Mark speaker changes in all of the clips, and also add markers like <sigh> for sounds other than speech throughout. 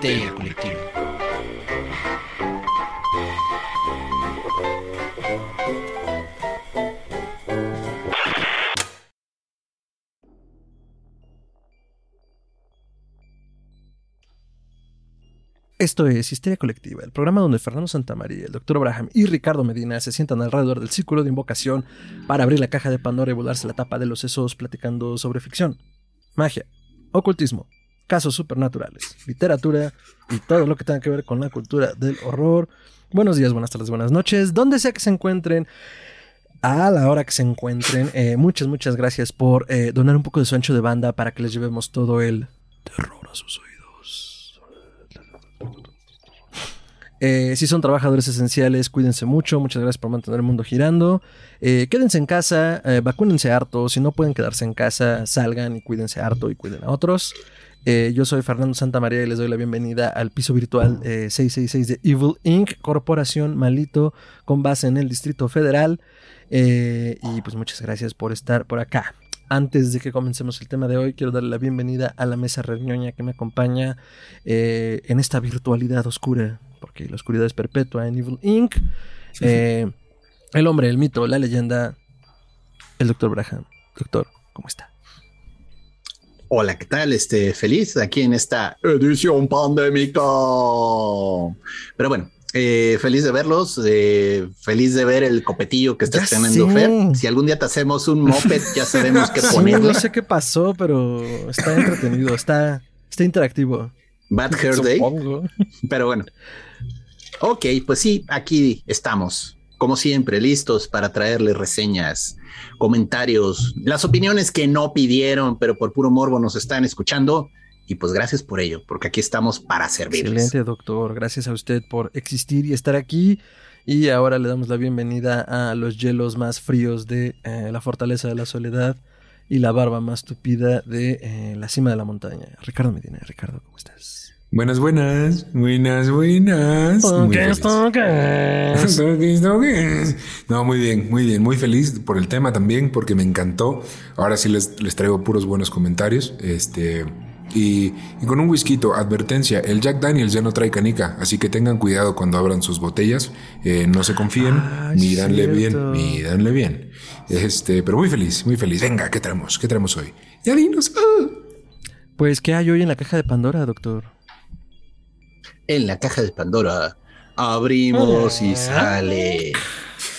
Speaker 1: histeria colectiva.
Speaker 2: Esto es Histeria Colectiva, el programa donde Fernando Santamaría, el Dr. Abraham y Ricardo Medina se sientan alrededor del círculo de invocación para abrir la caja de Pandora y volarse la tapa de los sesos platicando sobre ficción, magia, ocultismo, casos supernaturales, literatura y todo lo que tenga que ver con la cultura del horror. Buenos días, buenas tardes, buenas noches, donde sea que se encuentren. A la hora que se encuentren, eh, muchas, muchas gracias por eh, donar un poco de su ancho de banda para que les llevemos todo el terror a sus oídos. Eh, si son trabajadores esenciales, cuídense mucho. Muchas gracias por mantener el mundo girando. Quédense en casa, vacúnense harto. Si no pueden quedarse en casa, salgan y cuídense harto y cuiden a otros. Eh, yo soy Fernando Santamaría y les doy la bienvenida al piso virtual eh, 666 de Evil Inc., corporación malito con base en el Distrito Federal. Eh, y pues muchas gracias por estar por acá. Antes de que comencemos el tema de hoy, quiero darle la bienvenida a la mesa reñoña que me acompaña eh, en esta virtualidad oscura, porque la oscuridad es perpetua en Evil Inc. Eh, el hombre, el mito, la leyenda, el doctor Braham. Doctor, ¿cómo está?
Speaker 3: Hola, ¿qué tal? Este, feliz aquí en esta edición pandémica. Pero bueno, eh, feliz de verlos, eh, feliz de ver el copetillo que está
Speaker 2: Ya
Speaker 3: estrenando
Speaker 2: sé.
Speaker 3: Fer. Si algún día te hacemos un moped, ya sabemos qué <laughs>
Speaker 2: Sí,
Speaker 3: ponerle.
Speaker 2: no sé qué pasó, pero está entretenido, está, está interactivo.
Speaker 3: Bad Hair Day.
Speaker 2: Supongo.
Speaker 3: Pero bueno. Ok, pues sí, aquí estamos, como siempre, listos para traerles reseñas, comentarios, las opiniones que no pidieron, pero por puro morbo nos están escuchando. Y pues gracias por ello, porque aquí estamos para servirles.
Speaker 2: Excelente, doctor. Gracias a usted por existir y estar aquí. Y ahora le damos la bienvenida a los hielos más fríos de eh, la fortaleza de la soledad y la barba más tupida de eh, la cima de la montaña. Ricardo Medina. Ricardo, ¿cómo estás?
Speaker 4: Buenas, buenas, buenas, buenas. Muy feliz. Toques, toques. <laughs> No, muy bien, muy bien, muy feliz por el tema también, porque me encantó. Ahora sí les, les traigo puros buenos comentarios. Este. Y, y con un whisky, advertencia, el Jack Daniels ya no trae canica, así que tengan cuidado cuando abran sus botellas, eh, no se confíen,
Speaker 2: Ah,
Speaker 4: mídanle
Speaker 2: cierto.
Speaker 4: bien, mídanle bien. Este, pero muy feliz, muy feliz. Venga, ¿qué traemos? ¿Qué traemos hoy? Ya dinos. ah.
Speaker 2: Pues, ¿qué hay hoy en la caja de Pandora, doctor?
Speaker 3: En la caja de Pandora abrimos
Speaker 2: Ah.
Speaker 3: y sale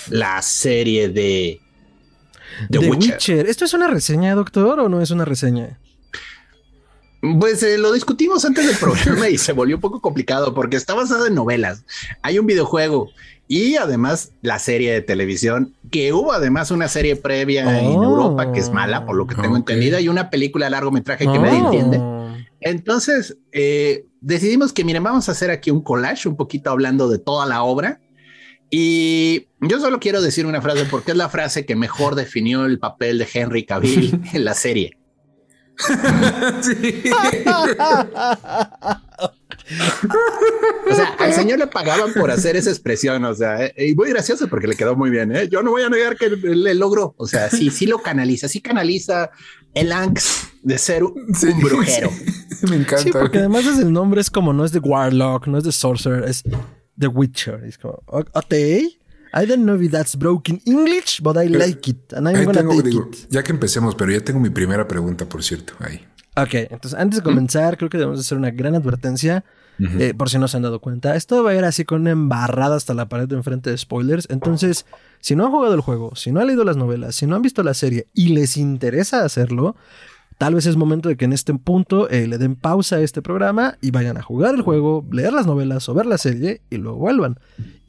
Speaker 3: la serie de The,
Speaker 2: The
Speaker 3: Witcher.
Speaker 2: Witcher. ¿Esto es una reseña, doctor, o no es una reseña?
Speaker 3: Pues eh, lo discutimos antes del programa y se volvió un poco complicado porque está basado en novelas. Hay un videojuego y además la serie de televisión, que hubo además una serie previa en
Speaker 2: Oh.
Speaker 3: Europa que es mala, por lo que tengo
Speaker 4: Ok.
Speaker 3: entendido, y una película largometraje que nadie
Speaker 2: Oh.
Speaker 3: entiende. Entonces eh, decidimos que, miren, vamos a hacer aquí un collage, un poquito hablando de toda la obra. Y yo solo quiero decir una frase porque es la frase que mejor definió el papel de Henry Cavill <laughs> en la serie. <laughs> <laughs> O sea, al señor le pagaban por hacer esa expresión, o sea, eh, y muy gracioso porque le quedó muy bien. ¿eh? Yo no voy a negar que le logró, o sea, sí, sí lo canaliza, sí canaliza el angst de ser un,
Speaker 4: Sí,
Speaker 3: brujero. <laughs>
Speaker 4: sí. Me encanta.
Speaker 2: Sí, porque además es el nombre es como no es de Warlock, no es de Sorcerer, es The Witcher. Es como, "O- okay, I don't know if that's broken English, but I like it, and I'm gonna
Speaker 4: tengo,
Speaker 2: take
Speaker 4: digo,
Speaker 2: it.
Speaker 4: ya que empecemos, pero ya tengo mi primera pregunta, por cierto, ahí.
Speaker 2: Ok, entonces antes de comenzar, creo que debemos hacer una gran advertencia, eh, por si no se han dado cuenta. Esto va a ir así con una embarrada hasta la pared de enfrente de spoilers. Entonces, si no han jugado el juego, si no han leído las novelas, si no han visto la serie y les interesa hacerlo, tal vez es momento de que en este punto eh, le den pausa a este programa y vayan a jugar el juego, leer las novelas o ver la serie y luego vuelvan.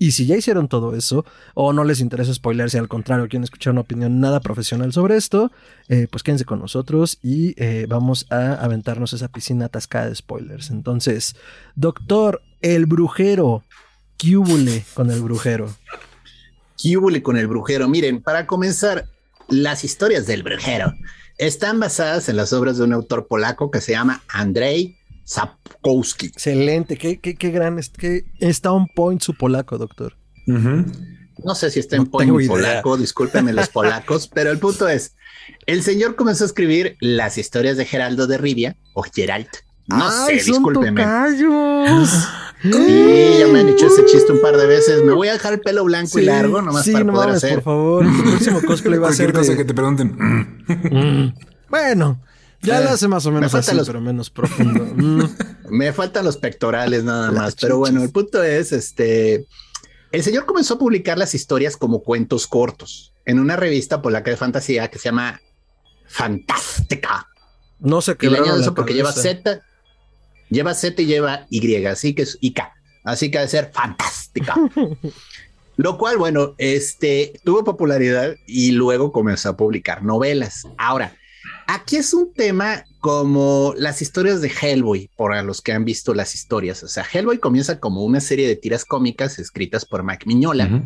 Speaker 2: Y si ya hicieron todo eso, o no les interesa spoilerse, al contrario, quieren escuchar una opinión nada profesional sobre esto, eh, pues quédense con nosotros y eh, vamos a aventarnos esa piscina atascada de spoilers. Entonces, doctor, el brujero, ¿qué con el brujero?
Speaker 3: ¿Qué con el brujero? Miren, para comenzar, las historias del brujero están basadas en las obras de un autor polaco que se llama Andrzej Sapkowski.
Speaker 2: Excelente, qué, qué, qué gran, es- qué- está on point su polaco, doctor.
Speaker 3: No sé si está en
Speaker 2: No
Speaker 3: point polaco, discúlpenme los polacos, pero el punto es, el señor comenzó a escribir las historias de Geraldo de Rivia, o Geralt, No
Speaker 2: Ay,
Speaker 3: sé,
Speaker 2: tocayos. <gasps>
Speaker 3: Sí, ya me han dicho ese chiste un par de veces. Me voy a dejar el pelo blanco y largo nomás
Speaker 2: sí,
Speaker 3: para
Speaker 2: no
Speaker 3: poder
Speaker 2: mames,
Speaker 3: hacer.
Speaker 2: por favor. Tu próximo <laughs> cosplay va a
Speaker 4: Cualquier
Speaker 2: ser
Speaker 4: cosa
Speaker 2: de-
Speaker 4: que te pregunten. <laughs>
Speaker 2: Bueno, ya
Speaker 3: Eh,
Speaker 2: lo hace más o menos
Speaker 3: faltan
Speaker 2: así,
Speaker 3: los-
Speaker 2: pero menos profundo. <laughs> Mm.
Speaker 3: Me faltan los pectorales nada
Speaker 2: Las
Speaker 3: más. Pero bueno, el punto es, este, el señor comenzó a publicar las historias como cuentos cortos en una revista polaca de fantasía que se llama Fantástica.
Speaker 2: No se
Speaker 3: Y le añado eso porque lleva. Z, lleva Z y lleva Y, así que es IK. Así que ha de ser fantástica. <laughs> Lo cual, bueno, este tuvo popularidad y luego comenzó a publicar novelas. Ahora, aquí es un tema como las historias de Hellboy, para los que han visto las historias. O sea, Hellboy comienza como una serie de tiras cómicas escritas por Mike Miñola.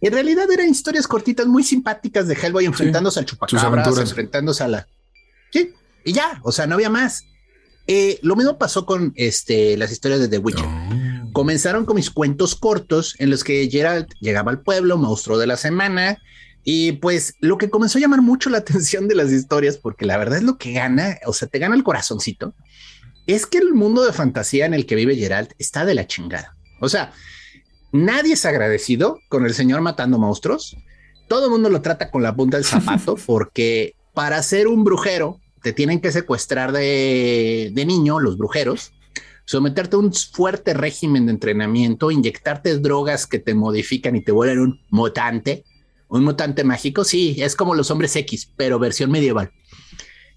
Speaker 3: En realidad eran historias cortitas muy simpáticas de Hellboy enfrentándose al chupacabras, enfrentándose a la... Sí, y ya, o sea, no había más. Eh, lo mismo pasó con este, las historias de The Witcher.
Speaker 4: Oh.
Speaker 3: Comenzaron con mis cuentos cortos en los que Geralt llegaba al pueblo, monstruo de la semana, y pues lo que comenzó a llamar mucho la <laughs> atención de las historias, porque la verdad es lo que gana, o sea, te gana el corazoncito, es que el mundo de fantasía en el que vive Geralt está de la chingada. O sea, nadie es agradecido con el señor matando monstruos. Todo el mundo lo trata con la punta del zapato <laughs> porque para ser un brujero te tienen que secuestrar de, de niño los brujeros, someterte a un fuerte régimen de entrenamiento, inyectarte drogas que te modifican y te vuelven un mutante, un mutante mágico. Sí, es como los hombres X, pero versión medieval.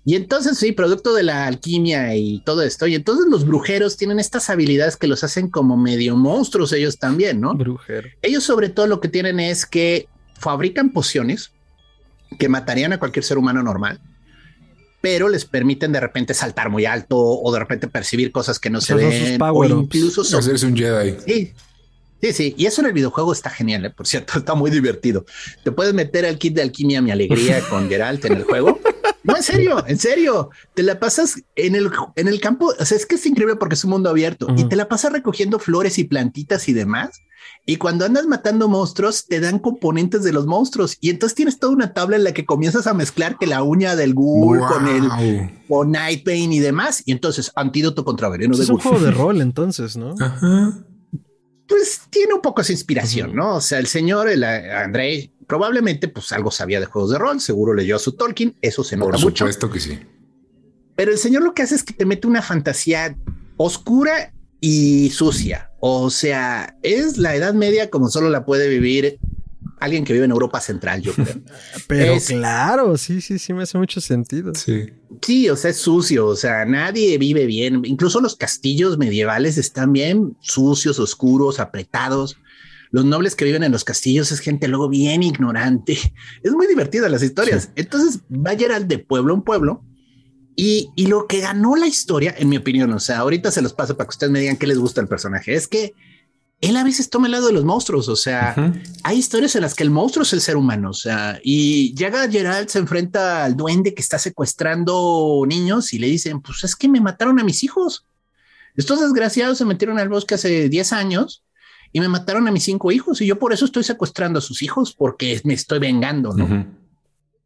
Speaker 3: Y entonces, sí, producto de la alquimia y todo esto. Y entonces los brujeros tienen estas habilidades que los hacen como medio monstruos ellos también, ¿no?
Speaker 2: Brujero.
Speaker 3: Ellos sobre todo lo que tienen es que fabrican pociones que matarían a cualquier ser humano normal, pero les permiten de repente saltar muy alto o de repente percibir cosas que no se
Speaker 2: Esos
Speaker 3: ven o
Speaker 2: power-ups.
Speaker 3: incluso son-
Speaker 4: Hacerse un Jedi.
Speaker 3: Sí. Sí, sí, y eso en el videojuego está genial, ¿eh? por cierto, <laughs> está muy divertido. Te puedes meter al kit de alquimia mi alegría <laughs> con Geralt en el juego. No, en serio, en serio, te la pasas en el, en el campo, o sea, es que es increíble porque es un mundo abierto y te la pasas recogiendo flores y plantitas y demás. Y cuando andas matando monstruos, te dan componentes de los monstruos y entonces tienes toda una tabla en la que comienzas a mezclar que la uña del ghoul con el con Nightbane y demás. Y entonces, antídoto contra veneno
Speaker 2: Pues
Speaker 3: de
Speaker 2: es un juego de <laughs> rol, entonces, ¿no?
Speaker 4: Ajá.
Speaker 3: Pues tiene un poco esa inspiración, ¿no? O sea, el señor, el eh, André, probablemente pues algo sabía de juegos de rol, seguro leyó a su Tolkien, eso se nota
Speaker 4: Por
Speaker 3: mucho.
Speaker 4: supuesto que sí.
Speaker 3: Pero el señor lo que hace es que te mete una fantasía oscura y sucia. O sea, es la Edad Media como solo la puede vivir alguien que vive en Europa Central, yo creo. <laughs>
Speaker 2: Pero
Speaker 3: Es-
Speaker 2: claro, sí, sí, sí, me hace mucho sentido.
Speaker 4: Sí.
Speaker 3: Sí, o sea, es sucio, o sea, nadie vive bien. Incluso los castillos medievales están bien sucios, oscuros, apretados. Los nobles que viven en los castillos es gente luego bien ignorante. <laughs> Es muy divertida las historias. Entonces va Geralt de pueblo en pueblo y, y lo que ganó la historia, en mi opinión, o sea, ahorita se los paso para que ustedes me digan qué les gusta el personaje, es que él a veces toma el lado de los monstruos, o sea,
Speaker 4: Ujú.
Speaker 3: hay historias en las que el monstruo es el ser humano, o sea, y llega Geralt, se enfrenta al duende que está secuestrando niños y le dicen, pues es que me mataron a mis hijos. Estos desgraciados se metieron al bosque hace 10 años y me mataron a mis cinco hijos y yo por eso estoy secuestrando a sus hijos porque me estoy vengando, ¿no?
Speaker 4: Ujú.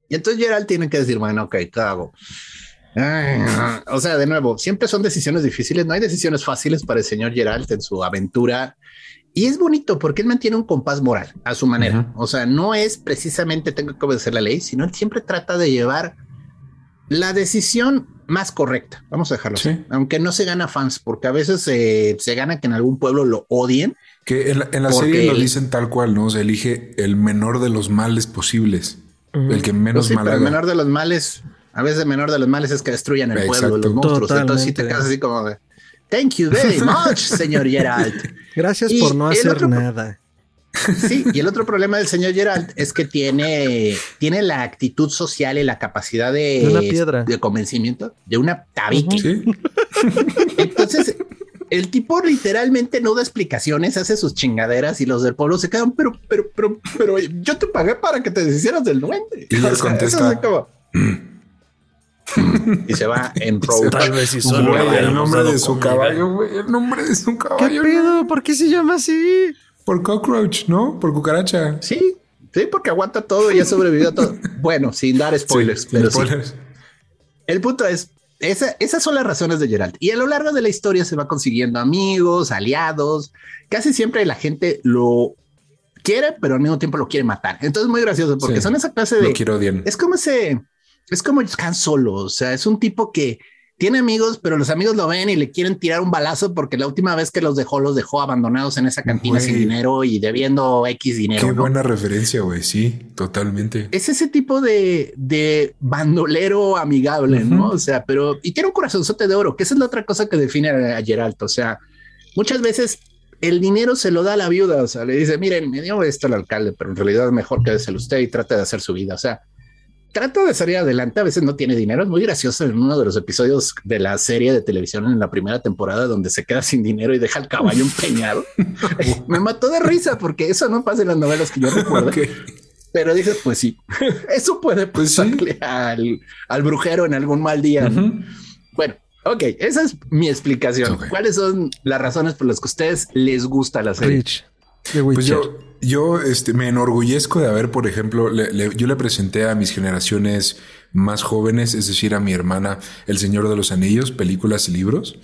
Speaker 3: Y entonces Geralt tiene que decir, bueno, ok, ¿qué hago? Ay, o sea, de nuevo, siempre son decisiones difíciles, no hay decisiones fáciles para el señor Geralt en su aventura. Y es bonito porque él mantiene un compás moral a su manera. O sea, no es precisamente tengo que obedecer la ley, sino él siempre trata de llevar la decisión más correcta. Vamos a dejarlo
Speaker 4: Sí.
Speaker 3: así. Aunque no se gana fans, porque a veces eh, se gana que en algún pueblo lo odien.
Speaker 4: Que en la, en la serie lo dicen tal cual, ¿no? Se elige el menor de los males posibles.
Speaker 2: Ujú.
Speaker 4: El que
Speaker 3: Pues
Speaker 4: menos
Speaker 3: sí,
Speaker 4: mal
Speaker 3: pero el
Speaker 4: haga.
Speaker 3: menor de los males, a veces el menor de los males es que destruyan el pueblo, los monstruos. Entonces sí te quedas así como de, thank you very <laughs> much, señor Geralt.
Speaker 2: Gracias
Speaker 3: Y
Speaker 2: por no hacer
Speaker 3: otro-
Speaker 2: nada.
Speaker 3: Sí, y el otro problema del señor Geralt es que tiene, tiene la actitud social y la capacidad de,
Speaker 2: De una piedra.
Speaker 3: de convencimiento de una tabique.
Speaker 4: Sí. <laughs>
Speaker 3: Entonces, el tipo literalmente no da explicaciones, hace sus chingaderas y los del pueblo se quedan, pero, pero, pero, pero yo te pagué para que te deshicieras del duende.
Speaker 4: Y
Speaker 3: sea,
Speaker 4: contesta,
Speaker 3: eso es como- y se va en <laughs> pro.
Speaker 2: Tal vez si
Speaker 4: Güey,
Speaker 2: solo
Speaker 4: el nombre de su
Speaker 2: comida.
Speaker 4: caballo, güey. El nombre de su
Speaker 2: ¿Qué
Speaker 4: caballo.
Speaker 2: pedo? ¿Por qué se llama así?
Speaker 4: Por cockroach, ¿no? Por cucaracha.
Speaker 3: Sí, sí, porque aguanta todo y ha sobrevivido a todo. <laughs> Bueno, sin dar spoilers,
Speaker 4: Sí,
Speaker 3: pero sí.
Speaker 4: spoilers.
Speaker 3: El punto es, esas son las razones de Geralt. Y a lo largo de la historia se va consiguiendo amigos, aliados. Casi siempre la gente lo quiere, pero al mismo tiempo lo quiere matar. Entonces es muy gracioso porque son esa clase de...
Speaker 4: Lo quiero odiar.
Speaker 3: Es como ese... Es como Han Solo. O sea, es un tipo que tiene amigos, pero los amigos lo ven y le quieren tirar un balazo porque la última vez que los dejó, los dejó abandonados en esa cantina sin dinero y debiendo X dinero.
Speaker 4: Qué buena referencia, güey. Sí, totalmente.
Speaker 3: Es ese tipo de, de bandolero amigable, ¿no? O sea, pero y tiene un corazonzote de oro, que esa es la otra cosa que define a Geralt. O sea, muchas veces el dinero se lo da a la viuda. O sea, le dice, miren, me dio esto el alcalde, pero en realidad es mejor que el usted y trate de hacer su vida. O sea, trata de salir adelante, a veces no tiene dinero. Es muy gracioso en uno de los episodios de la serie de televisión en la primera temporada donde se queda sin dinero y deja el caballo empeñado. <laughs> Me mató de risa porque eso no pasa en las novelas que yo recuerdo. Pero dices, pues sí, <laughs> eso puede pues pasarle al, brujero en algún mal día. Bueno, ok, esa es mi explicación. ¿Cuáles son las razones por las que a ustedes les gusta la serie?
Speaker 4: Pues yo, yo este, me enorgullezco de haber, por ejemplo, yo le presenté a mis generaciones más jóvenes, es decir, a mi hermana, El Señor de los Anillos, películas y libros.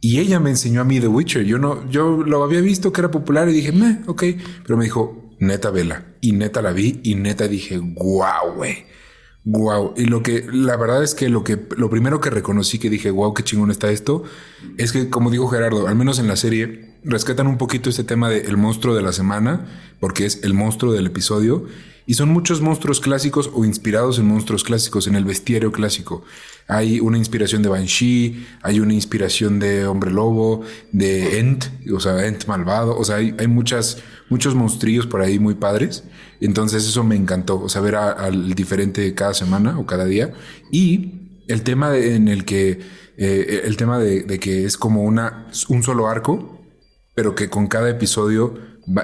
Speaker 4: Y ella me enseñó a mí The Witcher. Yo no, yo lo había visto que era popular y dije, meh, ok. Pero me dijo, neta, vela. Y neta la vi y neta dije, guau, güey. Wow. Y lo que, la verdad es que lo que, lo primero que reconocí que dije, wow, qué chingón está esto, es que, como dijo Gerardo, al menos en la serie, rescatan un poquito este tema del monstruo de la semana, porque es el monstruo del episodio, y son muchos monstruos clásicos o inspirados en monstruos clásicos, en el bestiario clásico. Hay una inspiración de Banshee, hay una inspiración de Hombre Lobo, de Ent, o sea, Ent malvado, o sea, hay, hay muchas, muchos monstrillos por ahí muy padres. Entonces eso me encantó, o sea, ver al diferente cada semana o cada día. Y el tema en el que, eh, el tema de, de, que es como una, un solo arco, pero que con cada episodio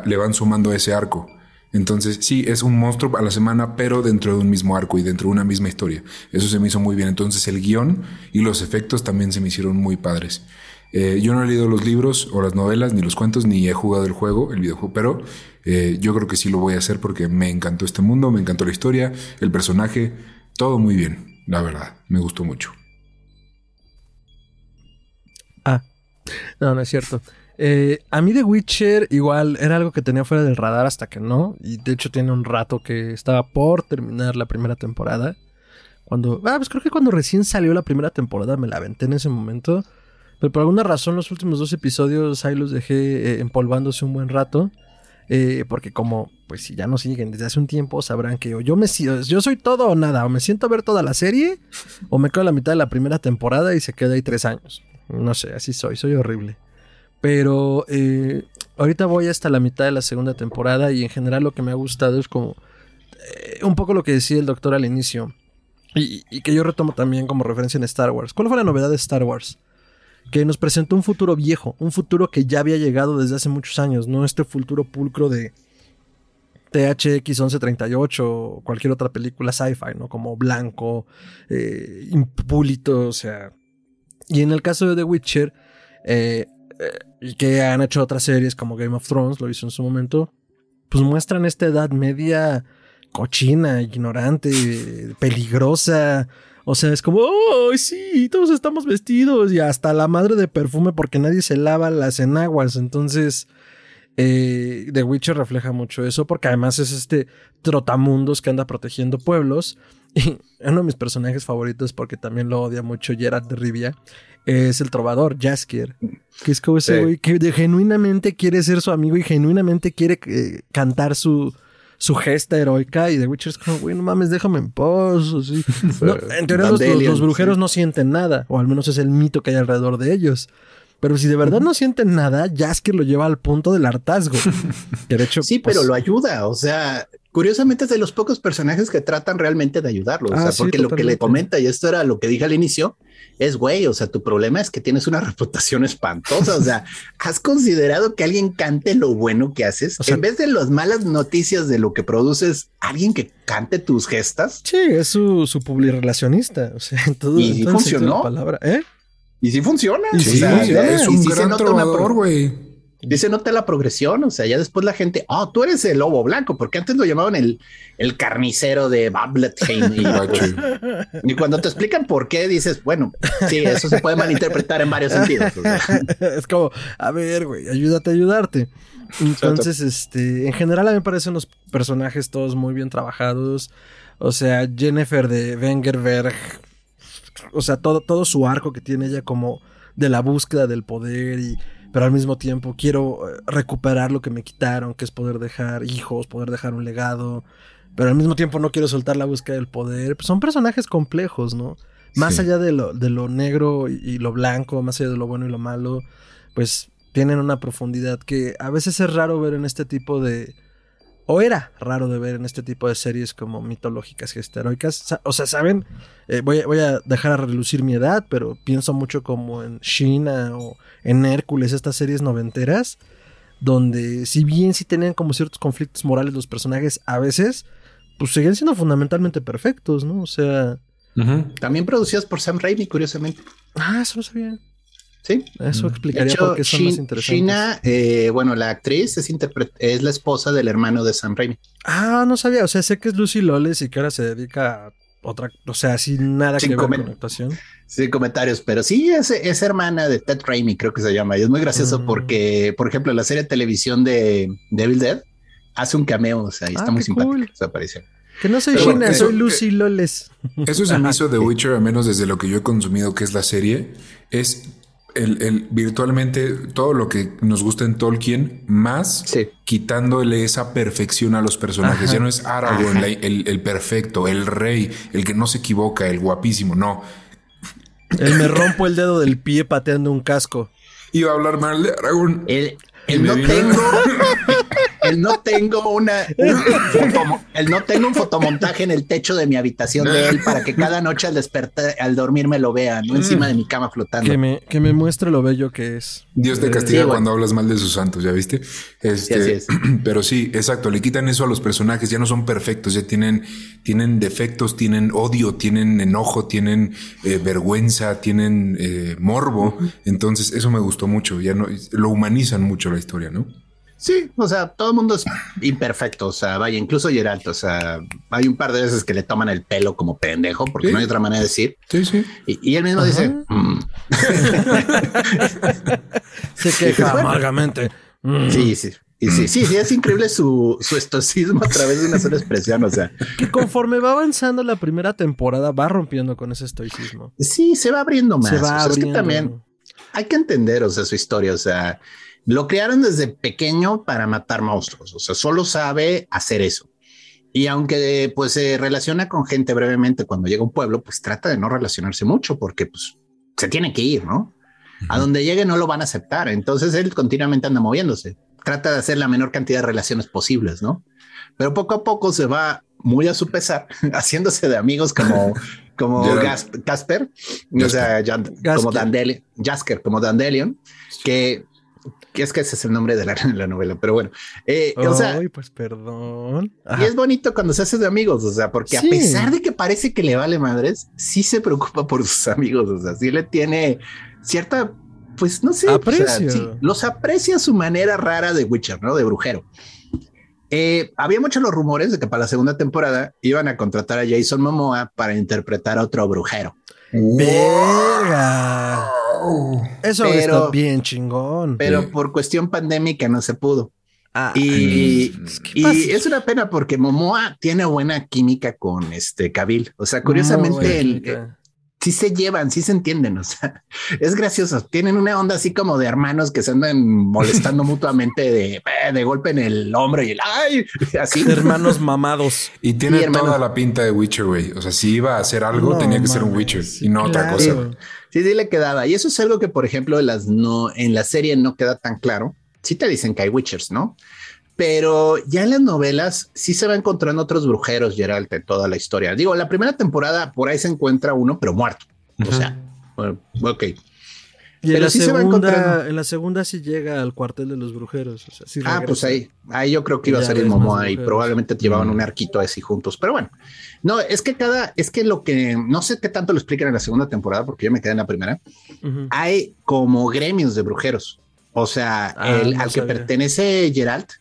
Speaker 4: le van sumando ese arco. Entonces, sí, es un monstruo a la semana, pero dentro de un mismo arco y dentro de una misma historia. Eso se me hizo muy bien. Entonces, el guion y los efectos también se me hicieron muy padres. Eh, yo no he leído los libros o las novelas, ni los cuentos, ni he jugado el juego, el videojuego, pero eh, yo creo que sí lo voy a hacer porque me encantó este mundo, me encantó la historia, el personaje, todo muy bien, la verdad, me gustó mucho.
Speaker 2: Ah, no, no es cierto. Eh, a mí The Witcher igual era algo que tenía fuera del radar hasta que no. Y de hecho tiene un rato que estaba por terminar la primera temporada. Cuando... Ah, pues creo que cuando recién salió la primera temporada me la aventé en ese momento. Pero por alguna razón los últimos dos episodios ahí los dejé eh, empolvándose un buen rato. Eh, porque como, pues si ya no siguen desde hace un tiempo, sabrán que yo me yo soy todo o nada. O me siento a ver toda la serie, o me quedo a la mitad de la primera temporada y se queda ahí tres años. No sé, así soy, soy horrible. Pero eh, ahorita voy hasta la mitad de la segunda temporada y en general lo que me ha gustado es como eh, un poco lo que decía el doctor al inicio. Y, que yo retomo también como referencia en Star Wars. ¿Cuál fue la novedad de Star Wars? Que nos presentó un futuro viejo, un futuro que ya había llegado desde hace muchos años, no este futuro pulcro de THX 1138 o cualquier otra película sci-fi, ¿no? Como blanco, eh, o sea. Y en el caso de The Witcher, eh, y que han hecho otras series como Game of Thrones, lo hizo en su momento, pues muestran esta edad media cochina, ignorante, peligrosa. O sea, es como, oh, sí, todos estamos vestidos y hasta la madre de perfume porque nadie se lava las enaguas. Entonces, eh, The Witcher refleja mucho eso porque además es este trotamundos que anda protegiendo pueblos. <laughs> Y uno de mis personajes favoritos, porque también lo odia mucho Gerard de Rivia, es el trovador, Jaskier. Que es como ese güey que genuinamente quiere ser su amigo y genuinamente quiere eh, cantar su, su gesta heroica. Y The Witcher es como, güey, no mames, déjame en paz. <laughs> en teoría, los, brujeros no sienten nada, o al menos es el mito que hay alrededor de ellos. Pero si de verdad no sienten nada, Jaskier lo lleva al punto del hartazgo. <laughs>
Speaker 3: de hecho, sí, pero pues lo ayuda. O sea, curiosamente es de los pocos personajes que tratan realmente de ayudarlo. o sea, ah, porque lo que le comenta, y esto era lo que dije al inicio, es, güey, o sea, tu problema es que tienes una <laughs> reputación espantosa. O sea, ¿has considerado que alguien cante lo bueno que haces? en vez de las malas noticias de lo que produces, alguien que cante tus gestas.
Speaker 2: Sí, es su, su publirelacionista. O sea, todo,
Speaker 3: y funcionó.
Speaker 2: Palabra. ¿Eh?
Speaker 3: Y sí funciona.
Speaker 4: Y sí, es un gran trovador, güey.
Speaker 3: Dice, nota la progresión, o sea, ya después la gente, oh, tú eres el lobo blanco, porque antes lo llamaban el, el carnicero de Babletheim. <laughs> Y, y, cuando te explican por qué, dices, bueno, sí, eso se puede malinterpretar en varios sentidos. <laughs>
Speaker 2: Es como, a ver, güey, ayúdate a ayudarte. Entonces, este, en general a mí me parecen los personajes todos muy bien trabajados. O sea, Jennifer de Wengerberg, o sea, todo, todo su arco que tiene ella como de la búsqueda del poder y pero al mismo tiempo quiero eh, recuperar lo que me quitaron, que es poder dejar hijos, poder dejar un legado, pero al mismo tiempo no quiero soltar la búsqueda del poder. Pues son personajes complejos, ¿no? Más allá de lo, de lo negro y, lo blanco, más allá de lo bueno y lo malo, pues tienen una profundidad que a veces es raro ver en este tipo de... O era raro de ver en este tipo de series como mitológicas y heroicas. O sea, ¿saben? Eh, voy, voy, a dejar a relucir mi edad, pero pienso mucho como en China o en Hércules, estas series noventeras, donde si bien sí tenían como ciertos conflictos morales los personajes, a veces, pues siguen siendo fundamentalmente perfectos, ¿no? O sea...
Speaker 3: También producidas por Sam Raimi, curiosamente.
Speaker 2: Ah, eso no sabía.
Speaker 3: Sí.
Speaker 2: Eso explicaría por qué son más interesantes.
Speaker 3: China, eh, bueno, la actriz es, es la esposa del hermano de Sam Raimi.
Speaker 2: Ah, no sabía. O sea, sé que es Lucy Loles y que ahora se dedica a otra, o sea, sin nada que ver con actuación.
Speaker 3: Sin comentarios, pero sí es, es, hermana de Ted Raimi, creo que se llama. Y es muy gracioso mm. porque, por ejemplo, la serie de televisión de Devil Dead hace un cameo, o sea, y está ah, muy simpático su aparición.
Speaker 2: Que no soy China, soy Lucy Loles.
Speaker 4: Eso se me hizo de Witcher, al menos desde lo que yo he consumido, que es la serie, es el, virtualmente todo lo que nos gusta en Tolkien, más quitándole esa perfección a los personajes. Ya no es Aragorn el, perfecto, el rey, el que no se equivoca, el guapísimo, no.
Speaker 2: El me rompo el dedo del pie pateando un casco.
Speaker 4: Iba a hablar mal de Aragorn.
Speaker 3: El, el no tengo. <laughs> <laughs> el no tengo una. el no tengo un fotomontaje en el techo de mi habitación de él para que cada noche al despertar, al dormir me lo vea, no encima de mi cama flotando.
Speaker 2: Que me, que me muestre lo bello que es.
Speaker 4: Dios te castiga cuando hablas mal de sus santos, ¿ya viste? Este, <clears throat> Pero sí, exacto. Le quitan eso a los personajes. Ya no son perfectos. Ya tienen, tienen defectos, tienen odio, tienen enojo, tienen eh, vergüenza, tienen eh, morbo. Entonces, eso me gustó mucho. Ya no lo humanizan mucho la historia, ¿no?
Speaker 3: Sí, o sea, todo el mundo es imperfecto, o sea, vaya, incluso Geralt, o sea, hay un par de veces que le toman el pelo como pendejo, porque no hay otra manera de decir.
Speaker 4: Sí, sí.
Speaker 3: Y, él mismo dice, mm". <laughs>
Speaker 2: se queja amargamente.
Speaker 3: Mm. Sí, sí. Y sí, sí, sí, es increíble su, su estoicismo a través de una sola expresión, o sea.
Speaker 2: Que conforme va avanzando la primera temporada, va rompiendo con ese estoicismo.
Speaker 3: Sí, se va abriendo más. Se va abriendo. es que también hay que entender, o sea, su historia, o sea, lo crearon desde pequeño para matar monstruos, o sea, solo sabe hacer eso. Y aunque pues se relaciona con gente brevemente cuando llega a un pueblo, pues trata de no relacionarse mucho porque pues se tiene que ir, ¿no? A donde llegue no lo van a aceptar. Entonces él continuamente anda moviéndose. Trata de hacer la menor cantidad de relaciones posibles, ¿no? Pero poco a poco se va muy a su pesar, <laughs> haciéndose de amigos como, <laughs> como Casper, o sea, como Dandelion, Jasker, como Dandelion, que es que ese es el nombre de la, <laughs> novela, pero bueno.
Speaker 2: Eh, o sea, pues perdón.
Speaker 3: Y es bonito cuando se hace de amigos, o sea, porque a pesar de que parece que le vale madres, sí se preocupa por sus <laughs> amigos, o sea, sí le tiene cierta, pues no sé, los aprecia su manera rara de Witcher, ¿no? De brujero. Eh, había muchos los rumores de que para la segunda temporada iban a contratar a Jason Momoa para interpretar a otro brujero.
Speaker 2: Verga. Eso está bien chingón.
Speaker 3: Pero por cuestión pandémica no se pudo. Ah, y, es una pena porque Momoa tiene buena química con este Kabil. O sea, curiosamente, el, eh, sí se llevan, sí se entienden. O sea, <laughs> es gracioso. Tienen una onda así como de hermanos que se andan molestando <laughs> mutuamente de, eh, de, golpe en el hombro y el ay, <laughs> así.
Speaker 2: Hermanos mamados.
Speaker 4: Y tiene toda la pinta de Witcher, güey. O sea, si iba a hacer algo, tenía que ser un Witcher y no otra cosa.
Speaker 3: Sí, sí le quedaba. Y eso es algo que, por ejemplo, en, las no, en la serie no queda tan claro. Sí te dicen que hay Witchers, ¿no? Pero ya en las novelas sí se va encontrando otros brujeros, Geralt, en toda la historia. Digo, la primera temporada por ahí se encuentra uno, pero muerto. O sea, ok.
Speaker 2: Y en la, segunda, en la segunda sí llega al cuartel de los brujeros.
Speaker 3: ah, pues ahí, ahí yo creo que iba a salir Momoa y probablemente llevaban un arquito así juntos. Pero bueno, no, es que cada, es que lo que no sé qué tanto lo explican en la segunda temporada, porque yo me quedé en la primera. Hay como gremios de brujeros. O sea, ah, el, al que pertenece Geralt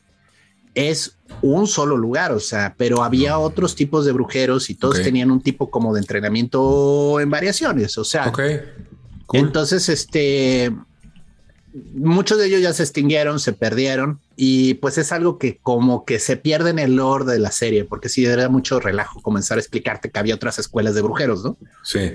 Speaker 3: es un solo lugar, o sea, pero había otros tipos de brujeros y todos tenían un tipo como de entrenamiento en variaciones, o sea. Entonces, este, muchos de ellos ya se extinguieron, se perdieron y pues es algo que como que se pierde en el lore de la serie, porque sí era mucho relajo comenzar a explicarte que había otras escuelas de brujeros, ¿no?
Speaker 4: Sí.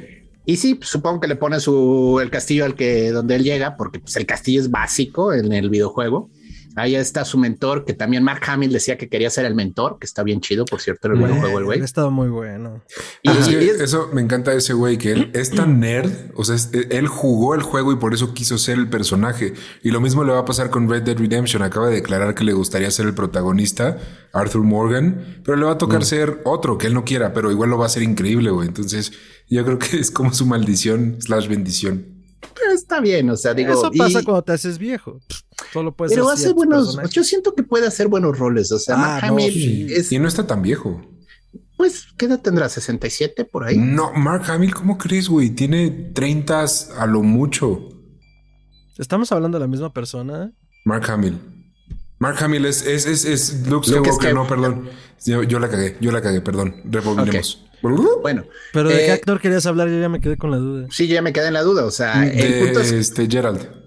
Speaker 3: Y sí, supongo que le pone su el castillo al que donde él llega, porque pues, el castillo es básico en el videojuego. Ahí está su mentor, que también Mark Hamill decía que quería ser el mentor, que está bien chido, por cierto, en el buen juego el güey.
Speaker 2: Ha estado muy bueno.
Speaker 4: Y, eso me encanta ese güey, que él es tan nerd, o sea, él jugó el juego y por eso quiso ser el personaje. Y lo mismo le va a pasar con Red Dead Redemption. Acaba de declarar que le gustaría ser el protagonista, Arthur Morgan, pero le va a tocar mm. ser otro que él no quiera, pero igual lo va a ser increíble, güey. Entonces, yo creo que es como su maldición slash bendición.
Speaker 3: Está bien, o sea, digo.
Speaker 2: Eso pasa cuando te haces viejo. Solo puedes
Speaker 3: Pero hace buenos. Yo siento que puede hacer buenos roles. O sea, Mark ah, Hamill
Speaker 4: es. Y no está tan viejo.
Speaker 3: Pues, ¿qué edad tendrá? ¿67 por ahí?
Speaker 4: No, Mark Hamill, ¿cómo crees, güey? Tiene 30 a lo mucho.
Speaker 2: ¿Estamos hablando de la misma persona?
Speaker 4: Mark Hamill. Mark Hamill es, es, es, es Luke Skywalker, no, perdón. Yo, la cagué, yo la cagué, perdón. Revolvemos.
Speaker 3: Bueno.
Speaker 2: Pero ¿de qué eh, actor querías hablar? Yo ya me quedé con la duda.
Speaker 3: Sí, ya me quedé en la duda. O sea, el
Speaker 4: punto es... Este, Gerald.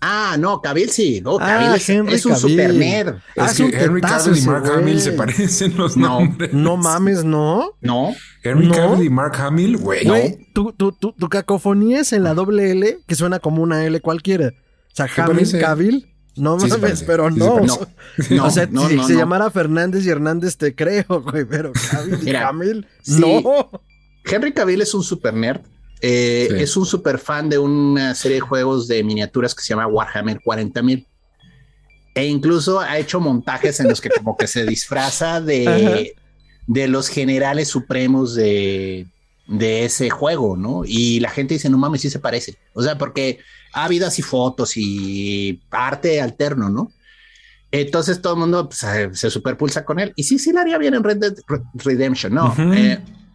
Speaker 3: Ah, no, Cavill sí. No, ah, es, un super nerd.
Speaker 4: Es que Henry Cavill y Mark Hamill se parecen los nombres.
Speaker 2: No mames, no.
Speaker 3: No.
Speaker 4: Henry Cavill y Mark Hamill, güey. No.
Speaker 2: Tu, tu, tu, tu, cacofonía es en la doble L que suena como una L cualquiera. O sea, Hamill, Cavill. No mames, pero no. no. o sea, si se llamara Fernández y Hernández, te creo, <laughs> güey, pero Cavill y Hamill, no.
Speaker 3: Henry Cavill es un super nerd eh, es un super fan de una serie de juegos de miniaturas que se llama Warhammer 40.000. E incluso ha hecho montajes en los que como que se disfraza de, <laughs> de los generales supremos de, de ese juego, ¿no? Y la gente dice, no mames, sí se parece. O sea, porque ha habido así fotos y arte alterno, ¿no? Entonces todo el mundo pues, se, superpulsa con él. Y sí, sí le haría bien en Red Dead Redemption, ¿no?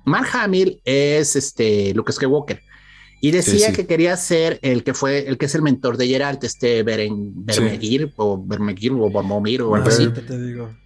Speaker 3: Mark Hamill es este Lucas Skywalker y decía que quería ser el que fue el que es el mentor de Geralt, este Beren, Bermegir o Bermegir o Bormomir o algo así.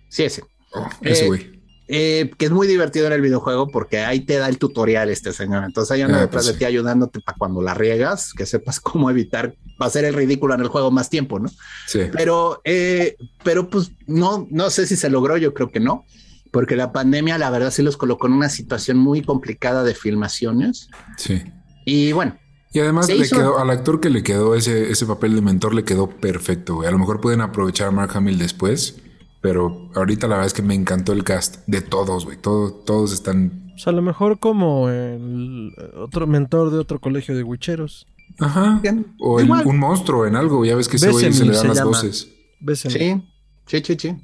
Speaker 3: Sí, ese.
Speaker 4: Oh, ese
Speaker 3: eh,
Speaker 4: güey.
Speaker 3: Eh, que es muy divertido en el videojuego porque ahí te da el tutorial este señor. Entonces ahí anda ah, detrás pues de ti ayudándote para cuando la riegas, que sepas <laughs> cómo evitar hacer el ridículo en el juego más tiempo, ¿no?
Speaker 4: Sí.
Speaker 3: Pero, eh, pero pues no, no sé si se logró, yo creo que no porque la pandemia, la verdad, sí los colocó en una situación muy complicada de filmaciones.
Speaker 4: Sí.
Speaker 3: Y bueno.
Speaker 4: Y además le quedó, al actor que le quedó ese, ese papel de mentor le quedó perfecto, güey. A lo mejor pueden aprovechar a Mark Hamill después, pero ahorita la verdad es que me encantó el cast de todos, güey. todos están.
Speaker 2: O sea, a lo mejor como el otro mentor de otro colegio de huicheros.
Speaker 4: Ajá. O un monstruo en algo. Ya ves que ese güey se le dan las voces.
Speaker 3: Sí, sí, sí, sí.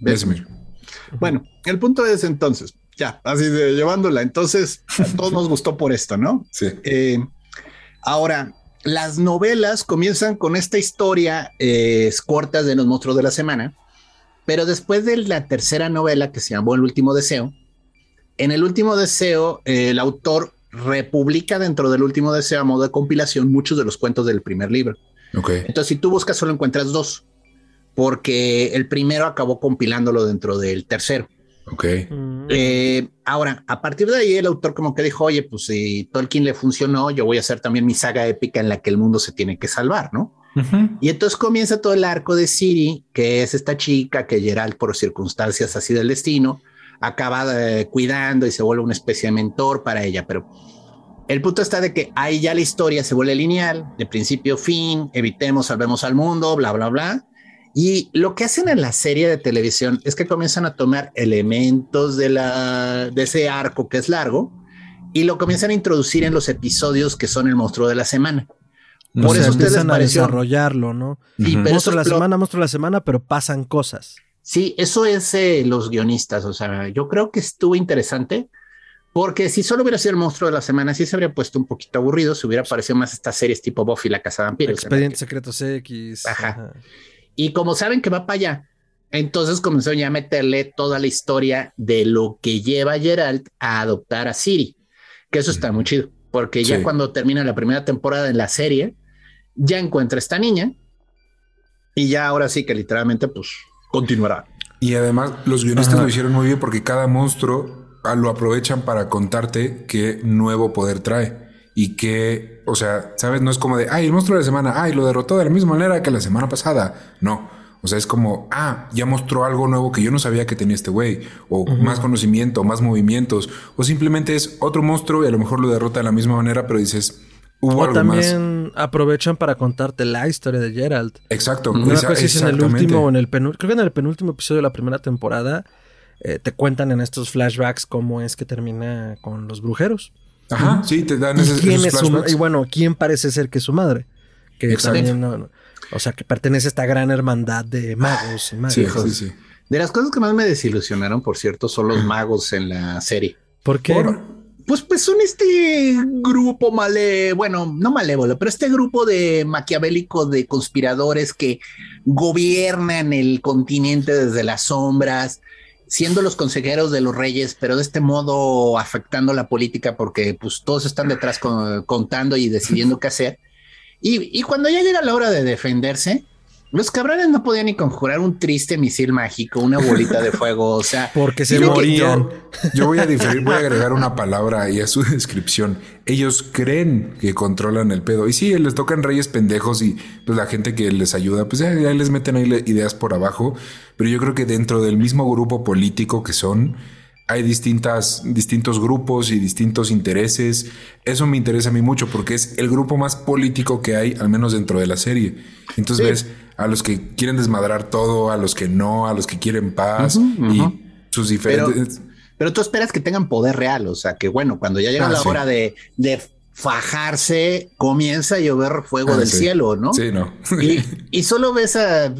Speaker 3: Bueno, el punto es entonces, ya, así de llevándola. Entonces, a todos nos gustó por esto, ¿no?
Speaker 4: Sí.
Speaker 3: Eh, ahora, las novelas comienzan con esta historia eh, cortas de los monstruos de la semana, pero después de la tercera novela que se llamó El último deseo, en el último deseo, el autor republica dentro del último deseo a modo de compilación muchos de los cuentos del primer libro.
Speaker 4: Okay.
Speaker 3: Entonces, si tú buscas, solo encuentras dos porque el primero acabó compilándolo dentro del tercero.
Speaker 4: Ok.
Speaker 3: Mm. Eh, ahora, a partir de ahí, el autor como que dijo, oye, pues si Tolkien le funcionó, yo voy a hacer también mi saga épica en la que el mundo se tiene que salvar, ¿no? Y entonces comienza todo el arco de Siri, que es esta chica que Gerald, por circunstancias así del destino, acaba eh, cuidando y se vuelve una especie de mentor para ella. Pero el punto está de que ahí ya la historia se vuelve lineal, de principio a fin, evitemos, salvemos al mundo, bla, bla, bla. Y lo que hacen en la serie de televisión es que comienzan a tomar elementos de, la, de ese arco que es largo y lo comienzan a introducir en los episodios que son el monstruo de la semana.
Speaker 2: Por eso ustedes a desarrollarlo, ¿no? Sí, monstruo de la semana, monstruo la semana, pero pasan cosas.
Speaker 3: Sí, eso es eh, los guionistas. O sea, yo creo que estuvo interesante porque si solo hubiera sido el monstruo de la semana, sí se habría puesto un poquito aburrido. Se hubiera parecido más estas series tipo Buffy la Casa de Vampiros.
Speaker 2: Expedientes Secretos X.
Speaker 3: ajá. Y como saben que va para allá, entonces comenzó ya a meterle toda la historia de lo que lleva a Geralt a adoptar a Siri, que eso está muy chido, porque ya cuando termina la primera temporada en la serie, ya encuentra a esta niña Y ya ahora sí que literalmente, pues, continuará.
Speaker 4: Y además los guionistas lo hicieron muy bien porque cada monstruo ah, lo aprovechan para contarte qué nuevo poder trae. Y que, o sea, ¿sabes? No es como de, ay, el monstruo de la semana, ay, lo derrotó de la misma manera que la semana pasada. No. O sea, es como, ah, ya mostró algo nuevo que yo no sabía que tenía este güey. O más conocimiento, más movimientos. O simplemente es otro monstruo y a lo mejor lo derrota de la misma manera, pero dices,
Speaker 2: o también aprovechan para contarte la historia de Gerald.
Speaker 4: Exacto.
Speaker 2: No sé si es en el último o en el penúltimo. Creo que en el penúltimo episodio de la primera temporada eh, te cuentan en estos flashbacks cómo es que termina con los brujeros.
Speaker 4: Ajá, sí, te dan esos,
Speaker 2: quién es y bueno, quién parece ser que es su madre. Que también no, O sea, que pertenece a esta gran hermandad de magos y magos.
Speaker 3: Sí, sí, sí. De las cosas que más me desilusionaron, por cierto, son los magos en la serie.
Speaker 2: ¿Por qué?
Speaker 3: Pues, pues son este grupo male, bueno, no malévolo, pero este grupo de maquiavélico de conspiradores que gobiernan el continente desde las sombras, siendo los consejeros de los reyes, pero de este modo afectando la política porque pues todos están detrás contando y decidiendo qué hacer. Y, y cuando ya llega la hora de defenderse, los cabrones no podían ni conjurar un triste misil mágico, una bolita de fuego, o sea, <laughs>
Speaker 2: porque se morían.
Speaker 4: Yo, voy a diferir, voy a agregar una palabra ahí a su <laughs> descripción. Ellos creen que controlan el pedo. Y sí, les tocan reyes pendejos y pues la gente que les ayuda, pues ya, les meten ahí ideas por abajo. Pero yo creo que dentro del mismo grupo político que son, hay distintas, distintos grupos y distintos intereses. Eso me interesa a mí mucho porque es el grupo más político que hay, al menos dentro de la serie. Entonces ves a los que quieren desmadrar todo, a los que no, a los que quieren paz y sus diferentes.
Speaker 3: Pero, tú esperas que tengan poder real, o sea, que bueno, cuando ya llega ah, la hora de, de fajarse, comienza a llover fuego ah, del cielo, ¿no?
Speaker 4: Sí, no.
Speaker 3: y, <laughs> y, solo ves a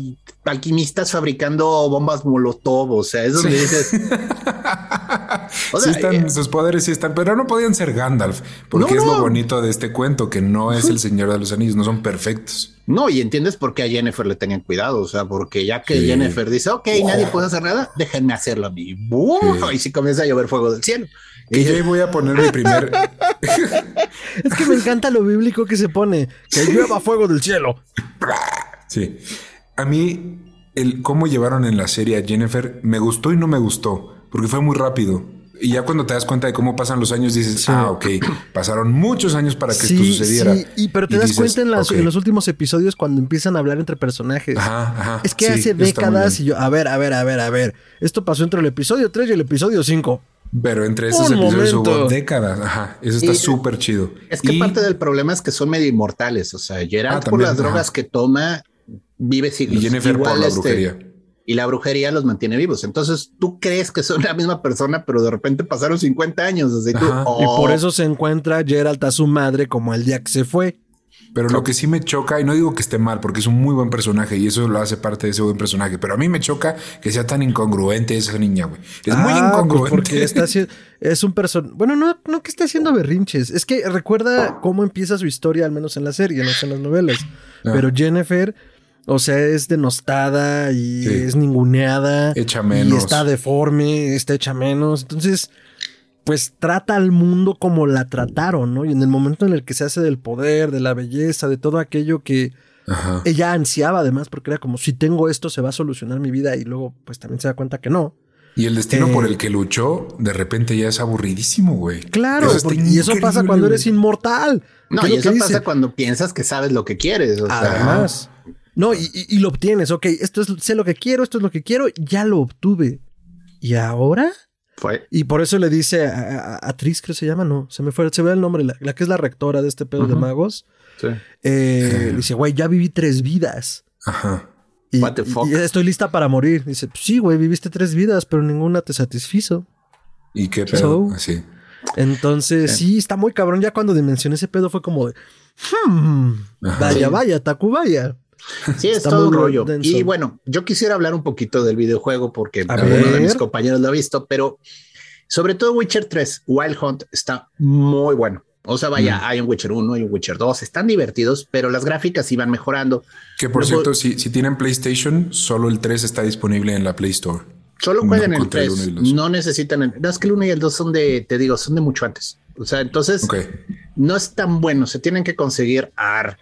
Speaker 3: alquimistas fabricando bombas molotov, o sea, eso me dices. <laughs>
Speaker 4: sí están, eh, sus poderes sí están, pero no podían ser Gandalf, porque es lo bonito de este cuento, que no es el Señor de los Anillos, no son perfectos.
Speaker 3: No, y entiendes por qué a Jennifer le tenían cuidado, o sea, porque ya que Jennifer dice, ok, nadie puede hacer nada, déjenme hacerlo a mí. Y si comienza a llover fuego del cielo.
Speaker 4: Y yo voy a poner mi primer. <laughs>
Speaker 2: es que me encanta lo bíblico que se pone, que llueva fuego del cielo.
Speaker 4: Sí. A mí, el cómo llevaron en la serie a Jennifer me gustó y no me gustó, porque fue muy rápido. Y ya cuando te das cuenta de cómo pasan los años, dices, ah, ok, pasaron muchos años para que esto sucediera. Sí,
Speaker 2: y, pero te das cuenta en, los últimos episodios cuando empiezan a hablar entre personajes. Ajá, ajá, es que hace décadas y yo, a ver, a ver, a ver, a ver, esto pasó entre el episodio 3 y el episodio 5.
Speaker 4: Pero entre esos episodios hubo décadas. Ajá, eso está súper chido.
Speaker 3: Es que parte del problema es que son medio inmortales. O sea, Gerard ah, por las drogas que toma vive siglos.
Speaker 4: Y Jennifer por la este, brujería.
Speaker 3: y la brujería los mantiene vivos. Entonces tú crees que son la misma persona, pero de repente pasaron 50 años. Y
Speaker 2: por oh". eso se encuentra Gerald a su madre como el día que se fue.
Speaker 4: Pero lo que sí me choca, y no digo que esté mal, porque es un muy buen personaje y eso lo hace parte de ese buen personaje, pero a mí me choca que sea tan incongruente esa niña, güey. Es muy ah, pues incongruente.
Speaker 2: porque está <laughs> es un personaje. Bueno, no, no que esté haciendo berrinches. Es que recuerda cómo empieza su historia, al menos en la serie, no en las novelas. Ah. Pero Jennifer o sea, es denostada y es ninguneada.
Speaker 4: Echa menos.
Speaker 2: Y está deforme, está hecha menos. Entonces, pues trata al mundo como la trataron, ¿no? Y en el momento en el que se hace del poder, de la belleza, de todo aquello que ella ansiaba además, porque era como, si tengo esto se va a solucionar mi vida y luego pues también se da cuenta que no.
Speaker 4: Y el destino por eh, el que luchó, de repente ya es aburridísimo, güey.
Speaker 2: Claro, y eso pasa cuando eres inmortal.
Speaker 3: No, y eso pasa cuando piensas que sabes lo que quieres. O
Speaker 2: Además. No, y, lo obtienes. Ok, esto es, sé lo que quiero, esto es lo que quiero, ya lo obtuve. ¿Y ahora?
Speaker 3: Fue.
Speaker 2: Y por eso le dice a, a, creo que se llama, no, se me fue, se ve el nombre, la, que es la rectora de este pedo de magos. Sí. Eh, dice, güey, ya viví tres vidas. Ajá. Y, What the fuck? y, estoy lista para morir. Dice, pues sí, güey, viviste tres vidas, pero ninguna te satisfizo.
Speaker 4: ¿Y qué pedo? Así.
Speaker 2: Entonces, sí. está muy cabrón. Ya cuando dimensioné ese pedo fue como de, hmm, vaya, vaya, Tacubaya.
Speaker 3: Sí, es todo un rollo. Y bueno, yo quisiera hablar un poquito del videojuego porque alguno de mis compañeros lo ha visto, pero sobre todo Witcher 3, Wild Hunt está muy bueno. O sea, vaya, mm. hay un Witcher 1 y un Witcher 2, están divertidos, pero las gráficas iban mejorando.
Speaker 4: Que por cierto, si, si tienen PlayStation, solo el 3 está disponible en la Play Store.
Speaker 3: Solo jueguen el 3, no necesitan el... No, es que el 1 y el 2 son de, te digo, son de mucho antes. O sea, entonces no es tan bueno, se tienen que conseguir AR,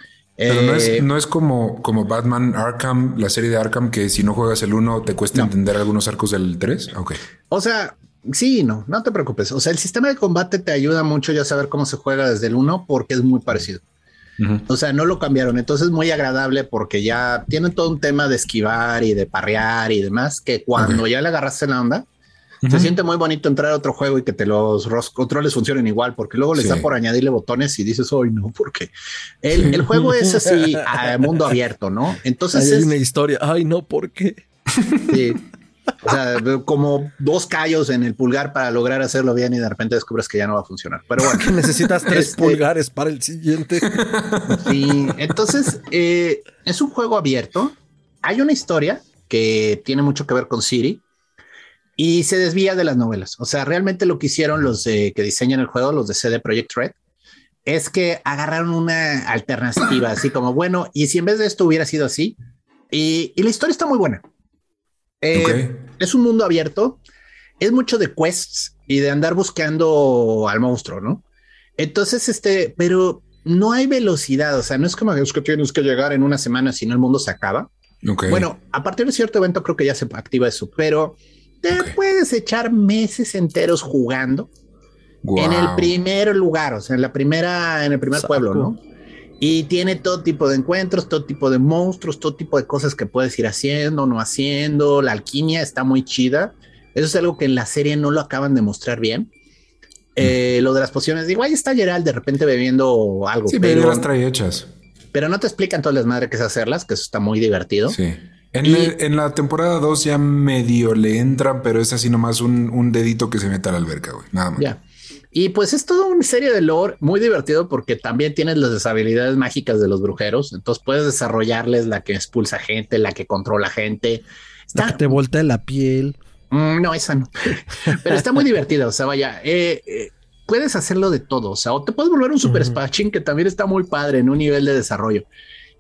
Speaker 4: Pero no, es,
Speaker 3: Eh,
Speaker 4: no es como, como Batman Arkham, la serie de Arkham, que si no juegas el 1 te cuesta entender algunos arcos del 3. Ok.
Speaker 3: O sea, sí, no, no te preocupes. O sea, el sistema de combate te ayuda mucho ya a saber cómo se juega desde el 1 porque es muy parecido. O sea, no lo cambiaron. Entonces es muy agradable porque ya tienen todo un tema de esquivar y de parrear y demás que cuando ya le agarraste la onda, se siente muy bonito entrar a otro juego y que te los controles funcionen igual, porque luego les
Speaker 4: Sí.
Speaker 3: da por añadirle botones y dices, hoy no, porque el, el juego es así, <laughs> a mundo abierto, ¿no? Entonces
Speaker 2: Ahí
Speaker 3: es,
Speaker 2: una historia. Ay, no, ¿por qué?
Speaker 3: sí, o sea, como dos callos en el pulgar para lograr hacerlo bien y de repente descubres que ya no va a funcionar. Pero bueno, <laughs>
Speaker 2: Que necesitas tres
Speaker 3: Este-
Speaker 2: pulgares para el siguiente. <laughs>
Speaker 3: Sí, entonces eh, es un juego abierto. Hay una historia que tiene mucho que ver con Siri y se desvía de las novelas. O sea, realmente lo que hicieron los de- que diseñan el juego, los de CD Projekt Red, es que agarraron una alternativa, así como, bueno, y si en vez de esto hubiera sido así, y, y la historia está muy buena. Eh. Es un mundo abierto, es mucho de quests y de andar buscando al monstruo, ¿no? Entonces, este, pero no hay velocidad, o sea, no es como es que tienes que llegar en una semana, si no el mundo se acaba. Bueno, a partir de cierto evento creo que ya se activa eso, pero te puedes echar meses enteros jugando en el primer lugar, o sea, en la primera, en el primer
Speaker 2: Saco.
Speaker 3: pueblo, ¿no? Y tiene todo tipo de encuentros, todo tipo de monstruos, todo tipo de cosas que puedes ir haciendo, no haciendo. La alquimia está muy chida. Eso es algo que en la serie no lo acaban de mostrar bien. Eh, lo de las pociones, digo, ahí está Gerald de repente bebiendo algo,
Speaker 4: Sí, pero las trae hechas.
Speaker 3: pero no te explican todo el desmadre que es hacerlas, que eso está muy divertido.
Speaker 4: Sí. En,
Speaker 3: Y-
Speaker 4: el- en la temporada 2 ya medio le entran, pero es así nomás un, un dedito que se mete a la alberca, güey. Nada más.
Speaker 3: Ya. Y pues es toda una serie de lore muy divertido porque también tienes las habilidades mágicas de los brujeros. Entonces puedes desarrollarles la que expulsa gente, la que controla gente.
Speaker 2: La
Speaker 3: Está,
Speaker 2: que te voltea la piel.
Speaker 3: Mm, no, esa no. <laughs> Pero está muy divertida. O sea, vaya, eh, eh, puedes hacerlo de todo. O sea, o te puedes volver un super espadachín que también está muy padre en un nivel de desarrollo.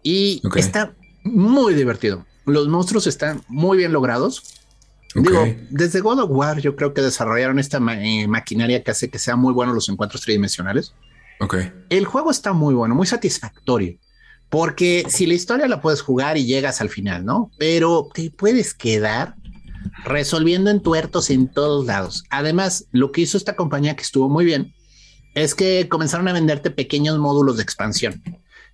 Speaker 3: Y está muy divertido. Los monstruos están muy bien logrados. Digo, desde God of War yo creo que desarrollaron esta ma- eh, maquinaria que hace que sean muy buenos los encuentros tridimensionales.
Speaker 4: Ok.
Speaker 3: El juego está muy bueno, muy satisfactorio, porque si la historia la puedes jugar y llegas al final, ¿no? Pero te puedes quedar resolviendo entuertos en todos lados. Además, lo que hizo esta compañía que estuvo muy bien es que comenzaron a venderte pequeños módulos de expansión.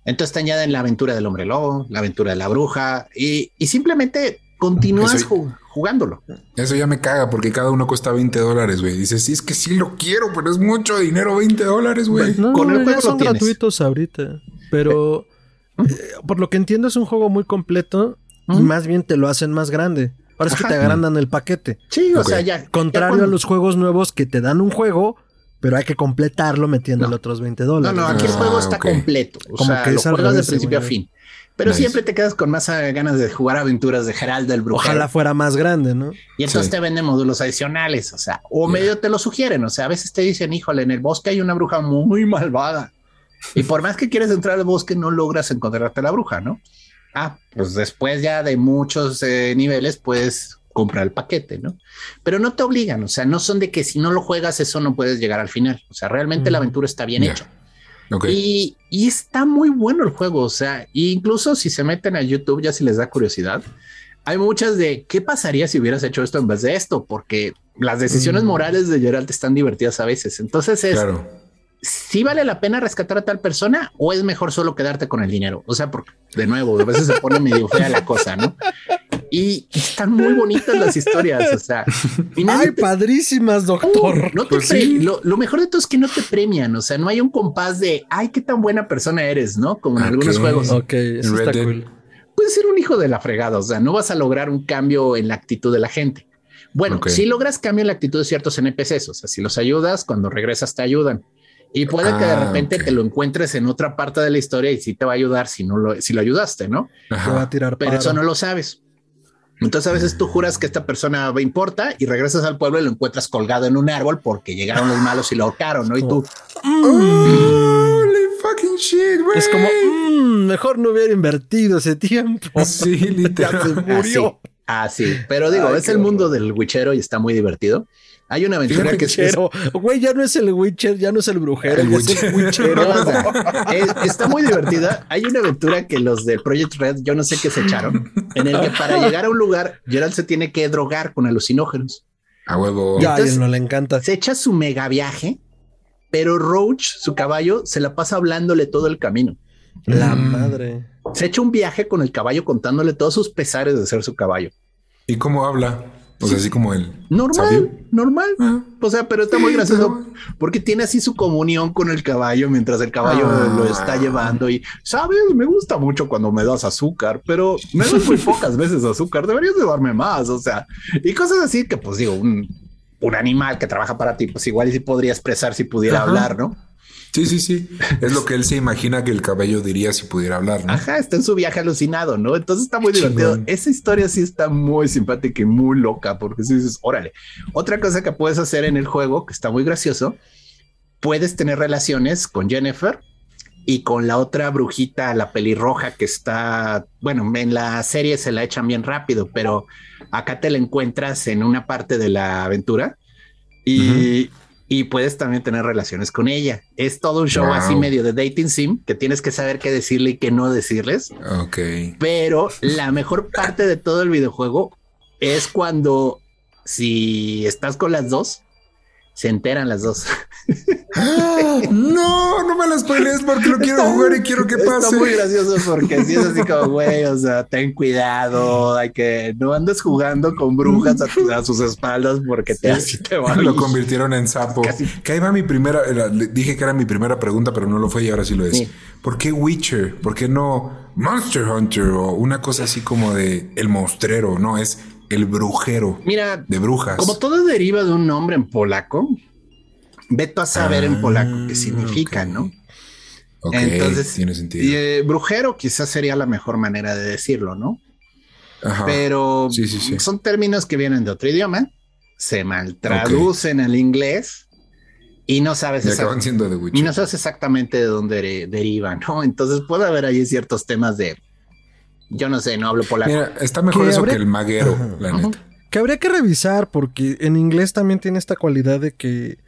Speaker 3: Entonces te añaden la aventura del hombre lobo, la aventura de la bruja y, y simplemente continúas
Speaker 4: Eso-
Speaker 3: jugándolo.
Speaker 4: Eso ya me caga porque cada uno cuesta 20 dólares, güey. Dices, sí, es que sí lo quiero, pero es mucho dinero, 20 dólares, güey.
Speaker 2: No,
Speaker 3: Con el juego lo
Speaker 2: son
Speaker 3: tienes.
Speaker 2: gratuitos ahorita. Pero eh, por lo que entiendo es un juego muy completo y más bien te lo hacen más grande. Ahora es que te agrandan el paquete.
Speaker 3: Sí, o sea, ya.
Speaker 2: Contrario
Speaker 3: ya
Speaker 2: a los juegos nuevos que te dan un juego, pero hay que completarlo metiéndole
Speaker 3: No.
Speaker 2: otros 20
Speaker 3: No,
Speaker 2: dólares.
Speaker 3: no, aquí el
Speaker 4: Ah,
Speaker 3: juego está
Speaker 4: ok.
Speaker 3: completo. O
Speaker 2: Como
Speaker 3: sea,
Speaker 2: que
Speaker 3: lo juegas de principio a fin. Pero
Speaker 4: Nice.
Speaker 3: siempre te quedas con más eh, ganas de jugar aventuras de Geraldo el Brujero.
Speaker 2: Ojalá fuera más grande, ¿no?
Speaker 3: Y entonces
Speaker 4: Sí.
Speaker 3: te venden módulos adicionales, o sea, o medio te lo sugieren, o sea, a veces te dicen, híjole, en el bosque hay una bruja muy malvada. Y por más que quieres entrar al bosque, no logras encontrarte a la bruja, ¿no? Ah, pues después ya de muchos eh, niveles puedes comprar el paquete, ¿no? Pero no te obligan, o sea, no son de que si no lo juegas, eso no puedes llegar al final. O sea, realmente la aventura está bien
Speaker 4: Ya.
Speaker 3: hecha.
Speaker 4: Ok.
Speaker 3: Y, y está muy bueno el juego. O sea, incluso si se meten a YouTube, ya si les da curiosidad, hay muchas de qué pasaría si hubieras hecho esto en vez de esto, porque las decisiones
Speaker 2: Mm.
Speaker 3: morales de Geralt están divertidas a veces. Entonces es
Speaker 4: Claro.
Speaker 3: si vale la pena rescatar a tal persona o es mejor solo quedarte con el dinero. O sea, porque de nuevo, a veces se pone medio fea la cosa, no? Y están muy bonitas las historias. O sea, <laughs> y nadie
Speaker 2: ¡Ay,
Speaker 3: te-
Speaker 2: padrísimas, doctor!
Speaker 3: no te
Speaker 4: Pues
Speaker 3: pre-
Speaker 4: sí.
Speaker 3: lo, lo mejor de todo es que no te premian, o sea, no hay un compás de ay, qué tan buena persona eres, ¿no? Como en algunos juegos.
Speaker 2: Ok, eso
Speaker 4: Red
Speaker 2: está cool.
Speaker 3: Puedes ser un hijo de la fregada, o sea, no vas a lograr un cambio en la actitud de la gente. Bueno, si logras cambio en la actitud de ciertos NPCs, o sea, si los ayudas, cuando regresas te ayudan. Y puede que de
Speaker 4: Ah,
Speaker 3: repente te lo encuentres en otra parte de la historia y sí te va a ayudar si no lo, si lo ayudaste, ¿no?
Speaker 2: Te va a tirar
Speaker 3: Pero
Speaker 2: paro.
Speaker 3: eso no lo sabes. Entonces a veces tú juras que esta persona va importa y regresas al pueblo y lo encuentras colgado en un árbol porque llegaron los malos y lo ahorcaron, ¿no? Y tú,
Speaker 4: Holy fucking shit, güey.
Speaker 2: Es como, mm, mejor no hubiera invertido ese tiempo.
Speaker 4: Sí, <laughs>
Speaker 2: Ya se
Speaker 4: literal.
Speaker 2: murió.
Speaker 3: Ah, sí, pero digo, es el mundo del witchero y está muy divertido. Hay una aventura que
Speaker 2: es. Güey, ya no es el Witcher, ya no es el brujero, el es el witchero. <laughs>
Speaker 3: está muy divertida. Hay una aventura que los de Project Red, yo no sé qué se echaron, en el que para llegar a un lugar, Gerald se tiene que drogar con alucinógenos.
Speaker 4: A huevo.
Speaker 2: Ya, a él no le encanta.
Speaker 3: Se echa su mega viaje, pero Roach, su caballo, se la pasa hablándole todo el camino.
Speaker 2: La mm. madre.
Speaker 3: Se echa un viaje con el caballo contándole todos sus pesares de ser su caballo.
Speaker 4: ¿Y cómo habla? Sea, así como él.
Speaker 3: Normal, normal. Ah. o sea, pero está muy gracioso porque tiene así su comunión con el caballo mientras el caballo ah. lo está llevando. Y sabes, me gusta mucho cuando me das azúcar, pero me das muy <laughs> pocas veces azúcar. Deberías de darme más. O sea, y cosas así que, pues digo, un, un animal que trabaja para ti, pues igual y sí podría expresar si pudiera hablar, ¿no?
Speaker 4: Sí, sí, sí. Es lo que él se imagina que el cabello diría si pudiera hablar, ¿no?
Speaker 3: Ajá, está en su viaje alucinado, ¿no? Entonces está muy divertido. Esa historia sí está muy simpática y muy loca, porque si dices, órale. Otra cosa que puedes hacer en el juego, que está muy gracioso, puedes tener relaciones con Jennifer y con la otra brujita, la pelirroja que está, bueno, en la serie se la echan bien rápido, pero acá te la encuentras en una parte de la aventura y, y puedes también tener relaciones con ella. Es todo un show así medio de dating sim que tienes que saber qué decirle y qué no decirles.
Speaker 4: Ok.
Speaker 3: Pero la mejor parte de todo el videojuego es cuando si estás con las dos, se enteran las dos.
Speaker 4: no, no me las spoilees porque lo quiero jugar y quiero que pase.
Speaker 3: Está muy gracioso porque si es así como, güey, o sea, ten cuidado, hay que no andes jugando con brujas a, sus espaldas porque te, así te van.
Speaker 4: Lo convirtieron en sapo. Que ahí va mi primera, dije que era mi primera pregunta, pero no lo fue y ahora sí lo es. ¿Por qué Witcher? ¿Por qué no Monster Hunter o una cosa así como de el monstrero? No, es el brujero.
Speaker 3: Mira,
Speaker 4: de brujas.
Speaker 3: Como todo deriva de un nombre en polaco, veto a saber en polaco qué ah, significa, ¿no?
Speaker 4: Entonces, tiene sentido.
Speaker 3: Y, eh, brujero quizás sería la mejor manera de decirlo, ¿no? Pero son términos que vienen de otro idioma, se mal traducen al inglés y no sabes
Speaker 4: y
Speaker 3: no sabes exactamente de dónde derivan, ¿no? Entonces puede haber ahí ciertos temas de yo no sé, no hablo polaco. Mira,
Speaker 4: está mejor eso que el maguero, la neta.
Speaker 2: Que habría que revisar porque en inglés también tiene esta cualidad de que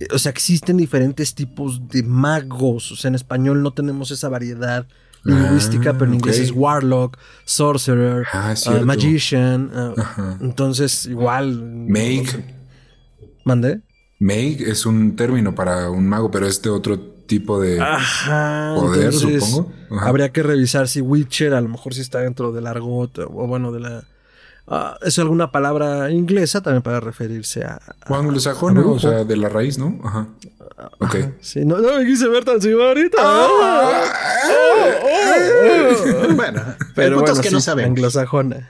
Speaker 2: eh, o sea, existen diferentes tipos de magos. O sea, en español no tenemos esa variedad lingüística, pero en ah, inglés es warlock, sorcerer, ah, uh, magician. Uh, entonces, igual.
Speaker 4: Make.
Speaker 2: ¿Mandé?
Speaker 4: Make es un término para un mago, pero es de otro tipo de poder, supongo.
Speaker 2: Habría que revisar si Witcher a lo mejor sí está dentro del argot o bueno, de la Ah, es alguna palabra inglesa también para referirse a.
Speaker 4: O anglosajona, o sea, de la raíz, ¿no? Ajá. Ok.
Speaker 2: Sí, no, no me quise ver tan ahorita. Ah,
Speaker 3: ah, bueno, pero bueno, que no saben.
Speaker 2: Anglosajona.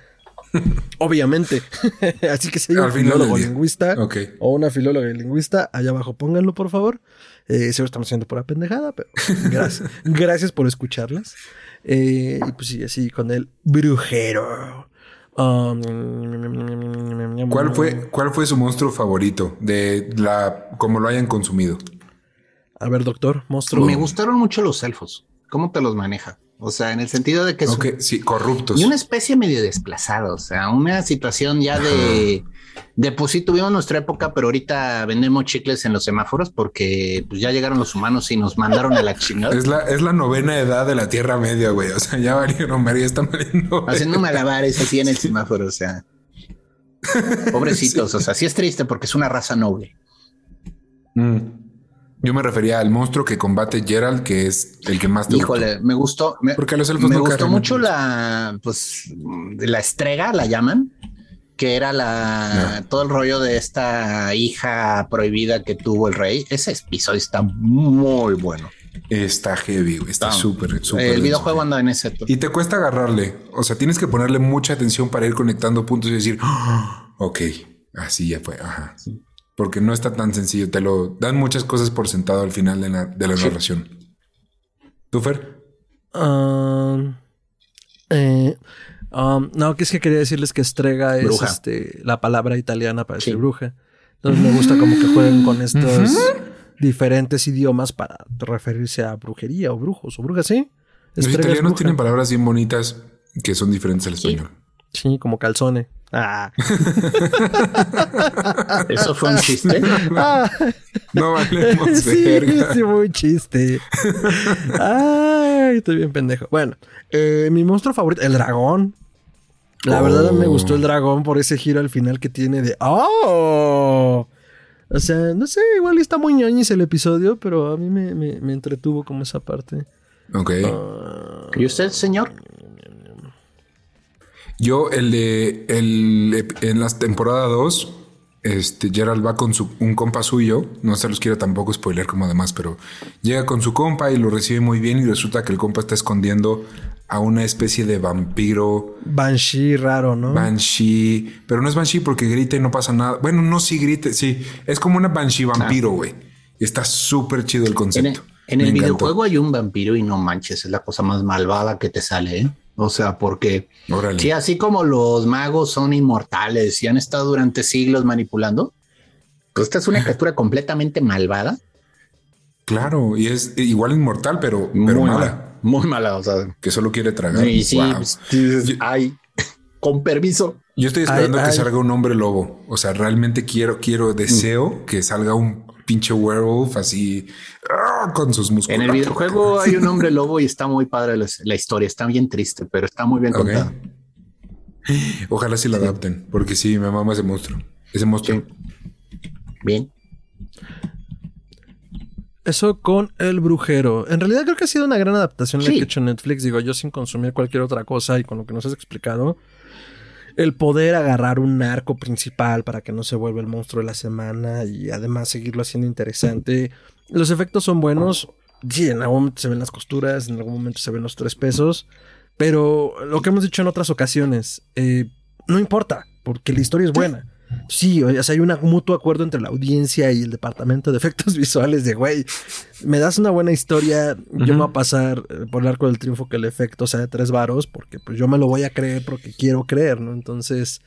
Speaker 2: <laughs> Obviamente. <laughs> Así que si hay un filólogo lingüista o una filóloga lingüista, allá abajo pónganlo, por favor. Eh, seguro estamos haciendo por la pendejada, pero <laughs> gracias. gracias por escucharlas. Eh, y pues sí, así con el brujero. Um,
Speaker 4: ¿Cuál fue, ¿Cuál fue su monstruo favorito de la como lo hayan consumido?
Speaker 2: A ver, doctor, monstruo.
Speaker 3: Me gustaron mucho los elfos. ¿Cómo te los maneja? O sea, en el sentido de que
Speaker 4: son sí, corruptos.
Speaker 3: Y una especie medio desplazada, o sea, una situación ya de de pues sí tuvimos nuestra época, pero ahorita vendemos chicles en los semáforos porque pues, ya llegaron los humanos y nos mandaron a la chingada.
Speaker 4: Es la, es la novena edad de la Tierra Media, güey. O sea, ya valieron, María está muriendo.
Speaker 3: Haciendo malabares así en el semáforo, o sea. <laughs> Pobrecitos, o sea, sí es triste porque es una raza noble.
Speaker 4: Mm. Yo me refería al monstruo que combate Gerald, que es el que más te
Speaker 3: Híjole, me gustó. Me,
Speaker 4: porque los elfos
Speaker 3: me gustó mucho la, pues, la estrega, la llaman que era la todo el rollo de esta hija prohibida que tuvo el rey. Ese episodio está muy bueno.
Speaker 4: Está heavy, Está súper, súper.
Speaker 3: El videojuego anda en ese.
Speaker 4: Y te cuesta agarrarle. O sea, tienes que ponerle mucha atención para ir conectando puntos y decir, ¡Ah! <gasps> ok, así ya fue. Ajá. Porque no está tan sencillo. Te lo dan muchas cosas por sentado al final de la, de la narración. ¿Tú, Fer?
Speaker 2: Eh, Um, no, que es que quería decirles que estrega es este, la palabra italiana para decir bruja. Entonces me gusta como que jueguen con estos diferentes idiomas para referirse a brujería o brujos o brujas, ¿sí?
Speaker 4: Los italianos tienen palabras bien bonitas que son diferentes al español.
Speaker 2: Sí, como calzone. Ah. <laughs>
Speaker 3: ¿Eso fue un chiste? <laughs>
Speaker 2: Ah.
Speaker 4: No valemos <laughs>
Speaker 2: sí,
Speaker 4: verga.
Speaker 2: sí, muy chiste. Ay, estoy bien pendejo. Bueno, eh, mi monstruo favorito, el dragón. La verdad me
Speaker 4: Oh.
Speaker 2: gustó el dragón por ese giro al final que tiene de ¡Oh! O sea, no sé, igual está muy ñoñis el episodio, pero a mí me, me- me entretuvo como esa parte.
Speaker 4: Ok.
Speaker 2: Ah,
Speaker 3: ¿Y usted, señor?
Speaker 4: Yo, el de. El, en la temporada 2, este, Gerald va con su, un compa suyo. No se los quiero tampoco spoiler como además, pero llega con su compa y lo recibe muy bien. Y resulta que el compa está escondiendo a una especie de vampiro.
Speaker 2: Banshee raro, ¿no?
Speaker 4: Banshee, pero no es Banshee porque grita y no pasa nada. Bueno, no, sí grite, sí. Es como una Banshee vampiro, güey. Está súper chido el
Speaker 3: En
Speaker 4: concepto.
Speaker 3: el, en el videojuego hay un vampiro y no manches, es la cosa más malvada que te sale, ¿eh? O sea, porque
Speaker 4: Órale.
Speaker 3: sí, así como los magos son inmortales y han estado durante siglos manipulando, pues esta es una <laughs> criatura completamente malvada,
Speaker 4: Claro, y es igual inmortal, pero, pero
Speaker 3: muy
Speaker 4: mala.
Speaker 3: mala, muy mala, o sea,
Speaker 4: Que solo quiere tragar.
Speaker 3: y sí,
Speaker 4: Wow.
Speaker 3: pues,
Speaker 4: Yo-
Speaker 3: ay, <laughs> con permiso.
Speaker 4: Yo estoy esperando
Speaker 2: Ay,
Speaker 4: que
Speaker 2: ay.
Speaker 4: salga un hombre lobo. O sea, realmente quiero, quiero, deseo que salga un pinche werewolf así ah, con sus músculos.
Speaker 3: En el videojuego hay un hombre lobo y está muy padre la, la historia, está bien triste, pero está muy bien
Speaker 4: Ok.
Speaker 3: contada.
Speaker 4: Ojalá sí lo adapten, porque sí, me mama ese monstruo. Ese monstruo.
Speaker 3: Bien.
Speaker 2: Eso con El Brujero. En realidad creo que ha sido una gran adaptación la
Speaker 3: Sí.
Speaker 2: que ha hecho Netflix. Digo, yo sin consumir cualquier otra cosa y con lo que nos has explicado. El poder agarrar un arco principal para que no se vuelva el monstruo de la semana y además seguirlo haciendo interesante. Los efectos son buenos. Sí, en algún momento se ven las costuras, en algún momento se ven los tres pesos. Pero lo que hemos dicho en otras ocasiones, eh, no importa, porque la historia es buena. Sí, o sea, hay un mutuo acuerdo entre la audiencia y el departamento de efectos <laughs> visuales de, güey, me das una buena historia, yo me voy a pasar eh, por el arco del triunfo que el efecto sea de tres varos, porque pues yo me lo voy a creer porque quiero creer, ¿no? Entonces,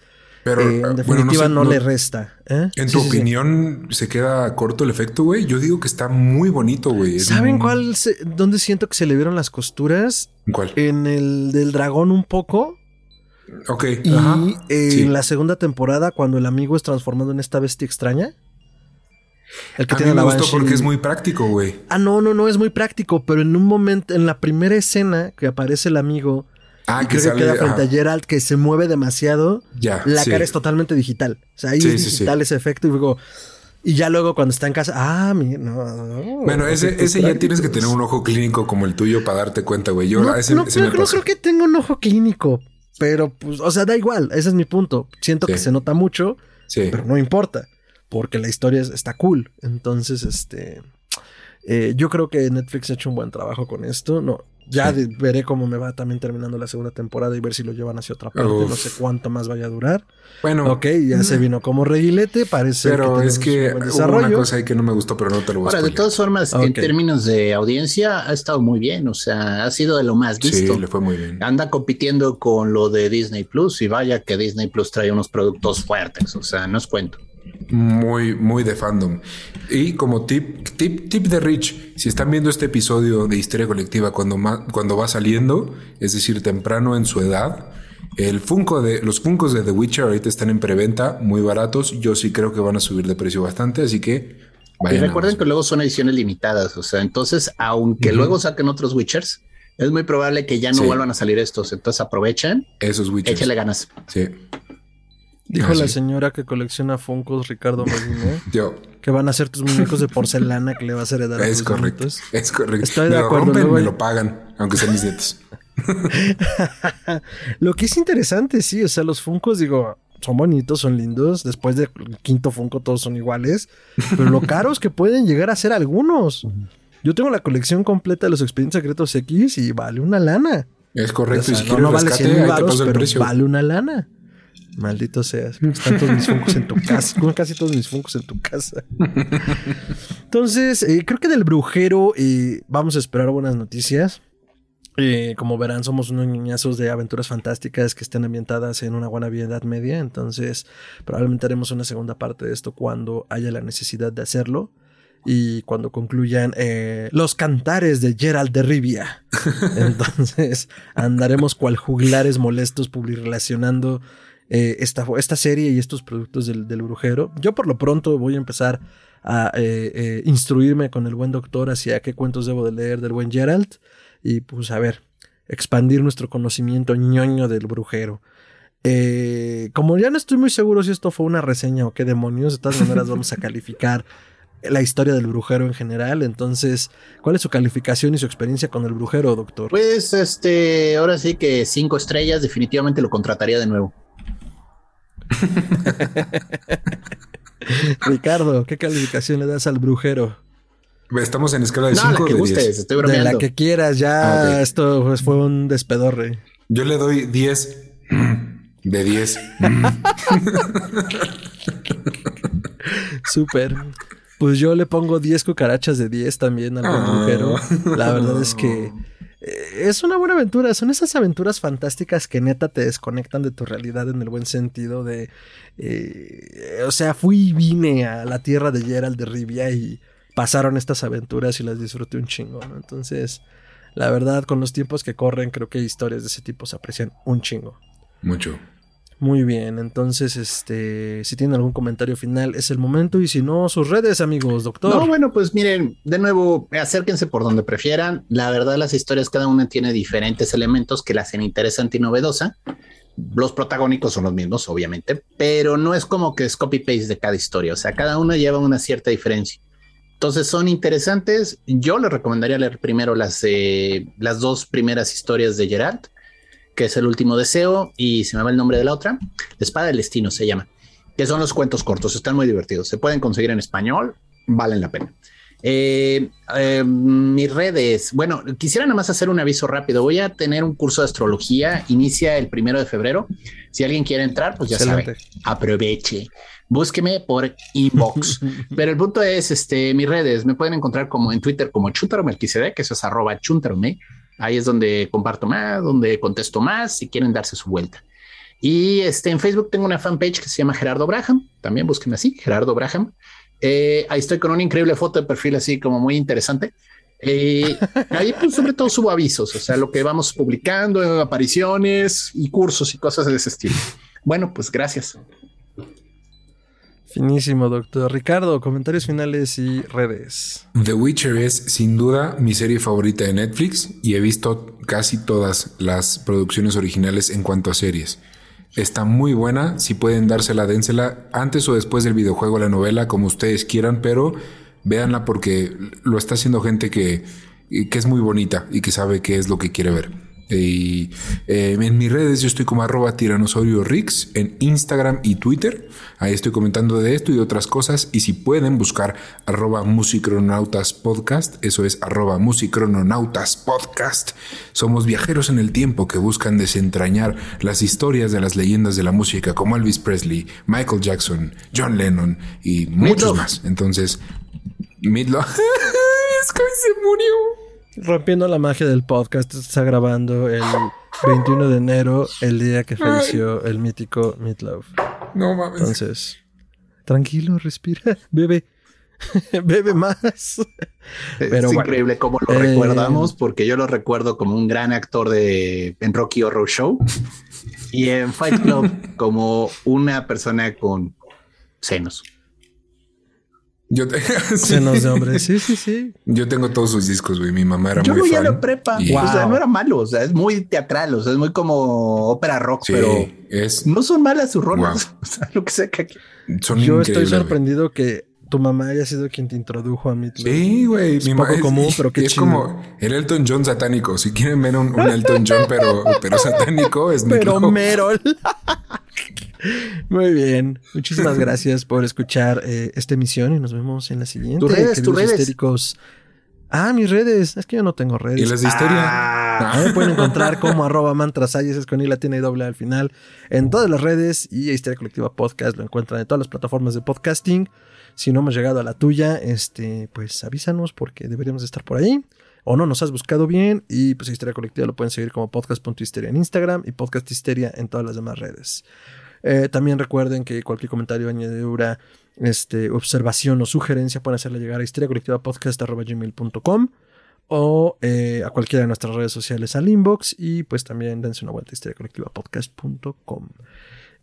Speaker 4: Pero
Speaker 2: eh,
Speaker 4: eh,
Speaker 2: en
Speaker 4: bueno,
Speaker 2: definitiva
Speaker 4: sé,
Speaker 2: no, le resta. ¿eh?
Speaker 4: En
Speaker 2: Sí,
Speaker 4: tu
Speaker 2: sí, sí.
Speaker 4: opinión, ¿se queda corto el efecto, güey? Yo digo que está muy bonito, güey.
Speaker 2: ¿Saben
Speaker 4: muy-
Speaker 2: cuál, se- dónde siento que se le vieron las costuras?
Speaker 4: ¿Cuál?
Speaker 2: En el del dragón un poco.
Speaker 4: Ok.
Speaker 2: Y
Speaker 4: ajá.
Speaker 2: eh,
Speaker 4: Sí.
Speaker 2: en la segunda temporada, cuando el amigo es transformado en esta bestia extraña. El que
Speaker 4: A mí
Speaker 2: tiene
Speaker 4: me
Speaker 2: la
Speaker 4: gustó
Speaker 2: Banshee-
Speaker 4: porque es muy práctico, güey.
Speaker 2: Ah, no, no, no, es muy práctico, pero en un momento, en la primera escena que aparece el amigo,
Speaker 4: Ah,
Speaker 2: y creo que queda frente a Geralt, que se mueve demasiado,
Speaker 4: Ya.
Speaker 2: la
Speaker 4: sí.
Speaker 2: cara es totalmente digital. O sea, ahí
Speaker 4: Sí,
Speaker 2: es digital ese efecto y luego... Y ya luego cuando está en casa, ah, mira, no, no,
Speaker 4: Bueno, ese, ese ya tienes que tener un ojo clínico como el tuyo para darte cuenta, güey. Yo
Speaker 2: No,
Speaker 4: ese,
Speaker 2: no
Speaker 4: ese
Speaker 2: creo,
Speaker 4: me
Speaker 2: no creo que tenga un ojo clínico, pero pues, o sea, da igual, ese es mi punto. Siento
Speaker 4: Sí.
Speaker 2: que se nota mucho,
Speaker 4: Sí.
Speaker 2: pero no importa, porque la historia es- está cool. Entonces, este, eh, yo creo que Netflix ha hecho un buen trabajo con esto. No, ya
Speaker 4: Sí.
Speaker 2: de- veré cómo me va también terminando la segunda temporada y ver si lo llevan hacia otra parte.
Speaker 4: Uf.
Speaker 2: No sé cuánto más vaya a durar.
Speaker 4: Bueno,
Speaker 2: ok, ya se vino como reguilete, parece
Speaker 4: pero
Speaker 2: que
Speaker 4: es que
Speaker 2: un buen
Speaker 4: hubo una cosa ahí que no me gustó, pero no te lo voy a
Speaker 3: Ahora, de
Speaker 4: spoilear.
Speaker 3: todas formas, en términos de audiencia, ha estado muy bien. O sea, ha sido de lo más visto.
Speaker 4: Sí, le fue muy bien.
Speaker 3: Anda compitiendo con lo de Disney Plus y vaya que Disney Plus trae unos productos fuertes. O sea, no os cuento.
Speaker 4: Muy, muy de fandom. Y como tip, tip, tip de Rich, si están viendo este episodio de Histeria Colectiva cuando, cuando va saliendo, es decir, temprano en su edad, el Funko de, los Funcos de The Witcher ahorita están en preventa, muy baratos. Yo sí creo que van a subir de precio bastante, así que
Speaker 3: Y
Speaker 4: vayan. a
Speaker 3: recuerden que luego son ediciones limitadas. O sea, entonces, aunque luego saquen otros Witchers, es muy probable que ya no
Speaker 4: Sí.
Speaker 3: vuelvan a salir estos. Entonces, aprovechen,
Speaker 4: Esos Witchers.
Speaker 3: échale ganas.
Speaker 4: Sí.
Speaker 2: Dijo
Speaker 4: Ah,
Speaker 2: la señora que colecciona Funkos, Ricardo Medina, <laughs>
Speaker 4: Yo,
Speaker 2: que van a ser tus muñecos de porcelana que le vas a heredar a
Speaker 4: es
Speaker 2: tus
Speaker 4: correcto.
Speaker 2: nietos.
Speaker 4: Es correcto.
Speaker 2: Estoy
Speaker 4: me
Speaker 2: de
Speaker 4: lo
Speaker 2: acuerdo,
Speaker 4: rompen,
Speaker 2: luego
Speaker 4: me lo pagan, aunque sean mis nietos. <laughs>
Speaker 2: Lo que es interesante, sí, o sea, los Funkos, digo, son bonitos, son lindos. Después del quinto Funko todos son iguales. Pero lo caros que pueden llegar a ser algunos. Yo tengo la colección completa de los expedientes secretos X y vale una lana.
Speaker 4: Es correcto.
Speaker 2: O sea,
Speaker 4: y si
Speaker 2: no, no vale
Speaker 4: rescate,
Speaker 2: 100 mil
Speaker 4: ahí te
Speaker 2: varos,
Speaker 4: paso el
Speaker 2: pero
Speaker 4: precio.
Speaker 2: vale una lana. Maldito seas. Están todos mis funcos en tu <laughs> casa. Como casi todos mis funcos en tu casa. Entonces, eh, creo que del brujero eh, vamos a esperar buenas noticias. Eh, como verán, somos unos niñazos de aventuras fantásticas que estén ambientadas en una buena edad media. Entonces, probablemente haremos una segunda parte de esto cuando haya la necesidad de hacerlo. y cuando concluyan eh, los cantares de Gerald de Rivia. <laughs> Entonces andaremos cual juglares molestos relacionando eh, esta, esta serie y estos productos del, brujero. Yo por lo pronto voy a empezar a eh, instruirme con el buen doctor hacia qué cuentos debo de leer del buen Gerald y pues a ver, expandir nuestro conocimiento ñoño del brujero. como ya no estoy muy seguro si esto fue una reseña o qué demonios, de todas maneras vamos a <laughs> calificar la historia del brujero en general. Entonces, ¿cuál es su calificación y su experiencia con el brujero, doctor?
Speaker 3: Pues, este, ahora sí que cinco estrellas, definitivamente lo contrataría de nuevo. <laughs>
Speaker 2: Ricardo, ¿qué calificación le das al brujero?
Speaker 4: Estamos en escala de 5
Speaker 3: no, estoy bromeando.
Speaker 2: De la que quieras, ya ah, esto pues, fue un despedorre.
Speaker 4: Yo le doy 10 <clears throat> de 10.
Speaker 2: Súper. Pues yo le pongo 10 cucarachas de 10 también al brujero. Ah. La verdad es que <laughs> es una buena aventura. Son esas aventuras fantásticas que neta te desconectan de tu realidad en el buen sentido de... Eh, o sea, fui y vine a la tierra de Gerald de Rivia y pasaron estas aventuras y las disfruté un chingo. Entonces, la verdad, con los tiempos que corren, creo que historias de ese tipo se aprecian un chingo.
Speaker 4: Mucho.
Speaker 2: Muy bien, entonces, este, si tienen algún comentario final, es el momento. Y si no, sus redes, amigos, doctor.
Speaker 3: No, bueno, pues miren, de nuevo, acérquense por donde prefieran. La verdad, las historias, cada una tiene diferentes elementos que la hacen interesante y novedosa. Los protagónicos son los mismos, obviamente, pero no es como que es copy-paste de cada historia. O sea, cada una lleva una cierta diferencia. Entonces son interesantes. Yo les recomendaría leer primero las, las dos primeras historias de Gerald que es El último deseo, y se me va el nombre de la otra, La espada del destino se llama, que son los cuentos cortos, están muy divertidos, se pueden conseguir en español, valen la pena. Eh, eh, mis redes, bueno, quisiera nada más hacer un aviso rápido. Voy a tener un curso de astrología, inicia el primero de febrero. Si alguien quiere entrar, pues ya sabe, aproveche. Búsqueme por inbox. <laughs> Pero el punto es, este, mis redes me pueden encontrar como en Twitter como Chuntarome que eso es arroba Chuntarome. Ahí es donde comparto más, donde contesto más, si quieren darse su vuelta. Y este, en Facebook tengo una fanpage que se llama Gerardo Braham. También búsquenme así, Gerardo Braham. Eh, ahí estoy con una increíble foto de perfil así como muy interesante. Eh, ahí pues, sobre todo subo avisos, o sea, lo que vamos publicando, apariciones y cursos y cosas de ese estilo. Bueno, pues gracias.
Speaker 2: Finísimo, doctor. Ricardo, comentarios finales y redes.
Speaker 4: The Witcher es sin duda mi serie favorita de Netflix y he visto casi todas las producciones originales en cuanto a series. Está muy buena, si pueden dársela, dénsela antes o después del videojuego, la novela, como ustedes quieran, pero véanla porque lo está haciendo gente que, que es muy bonita y que sabe qué es lo que quiere ver. Y eh, en mis redes yo estoy como arroba tiranosaurio Rix en Instagram y Twitter. Ahí estoy comentando de esto y de otras cosas. Y si pueden buscar arroba musicronautas podcast, eso es arroba musicronautas podcast. Somos viajeros en el tiempo que buscan desentrañar las historias de las leyendas de la música como Elvis Presley, Michael Jackson, John Lennon y muchos más. Entonces, Midlo. <laughs> es que se murió.
Speaker 2: Rompiendo la magia del podcast, está grabando el 21 de enero, el día que falleció el mítico Meatloaf.
Speaker 4: No mames.
Speaker 2: Entonces, tranquilo, respira, <laughs> bebe. <laughs> bebe más.
Speaker 3: es increíble cómo lo recordamos, eh, porque yo lo recuerdo como un gran actor de en Rocky Horror Show y en Fight Club <laughs> como una persona con senos.
Speaker 4: Yo <laughs>
Speaker 2: Senos de hombre, sí, sí, sí.
Speaker 4: Yo tengo todos sus discos, güey. Mi mamá era
Speaker 3: muy
Speaker 4: fan.
Speaker 3: Yo la prepa. O sea, no era malo. O sea, es muy teatral. O sea, es muy como ópera rock, pero
Speaker 4: es...
Speaker 3: no son malas sus rolas. <laughs> O sea, lo que sea que...
Speaker 2: Son Yo estoy sorprendido que tu mamá haya sido quien te introdujo a mí.
Speaker 4: Sí, güey.
Speaker 2: Es poco común, <laughs> pero qué
Speaker 4: Es como el Elton John satánico. Si quieren ver un, Elton John, pero, pero satánico, es
Speaker 2: Pero Merol. Muy bien. Muchísimas gracias por escuchar eh, esta emisión y nos vemos en la siguiente.
Speaker 3: Tus redes, tus redes.
Speaker 2: Ah, mis redes. Es que yo no tengo redes.
Speaker 4: Y las de historia. Ah,
Speaker 2: me pueden encontrar como arroba mantrasayes, es con I tiene y doble al final, en todas las redes y Historia Colectiva Podcast lo encuentran en todas las plataformas de podcasting. Si no hemos llegado a la tuya, este, pues avísanos porque deberíamos estar por ahí. O no nos has buscado bien. Y pues Historia Colectiva lo pueden seguir como podcast.histeria en Instagram y Podcast Histeria en todas las demás redes. Eh, también recuerden que cualquier comentario, añadidura, este, observación o sugerencia pueden hacerle llegar a historiacolectivapodcast.gmail.com o eh, a cualquiera de nuestras redes sociales al inbox y pues también dense una vuelta a historiacolectivapodcast.com.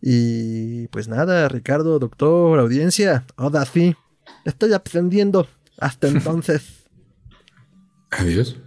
Speaker 2: Y pues nada, Ricardo, doctor, audiencia, Dafi, estoy aprendiendo. Hasta <laughs> entonces.
Speaker 4: Adiós.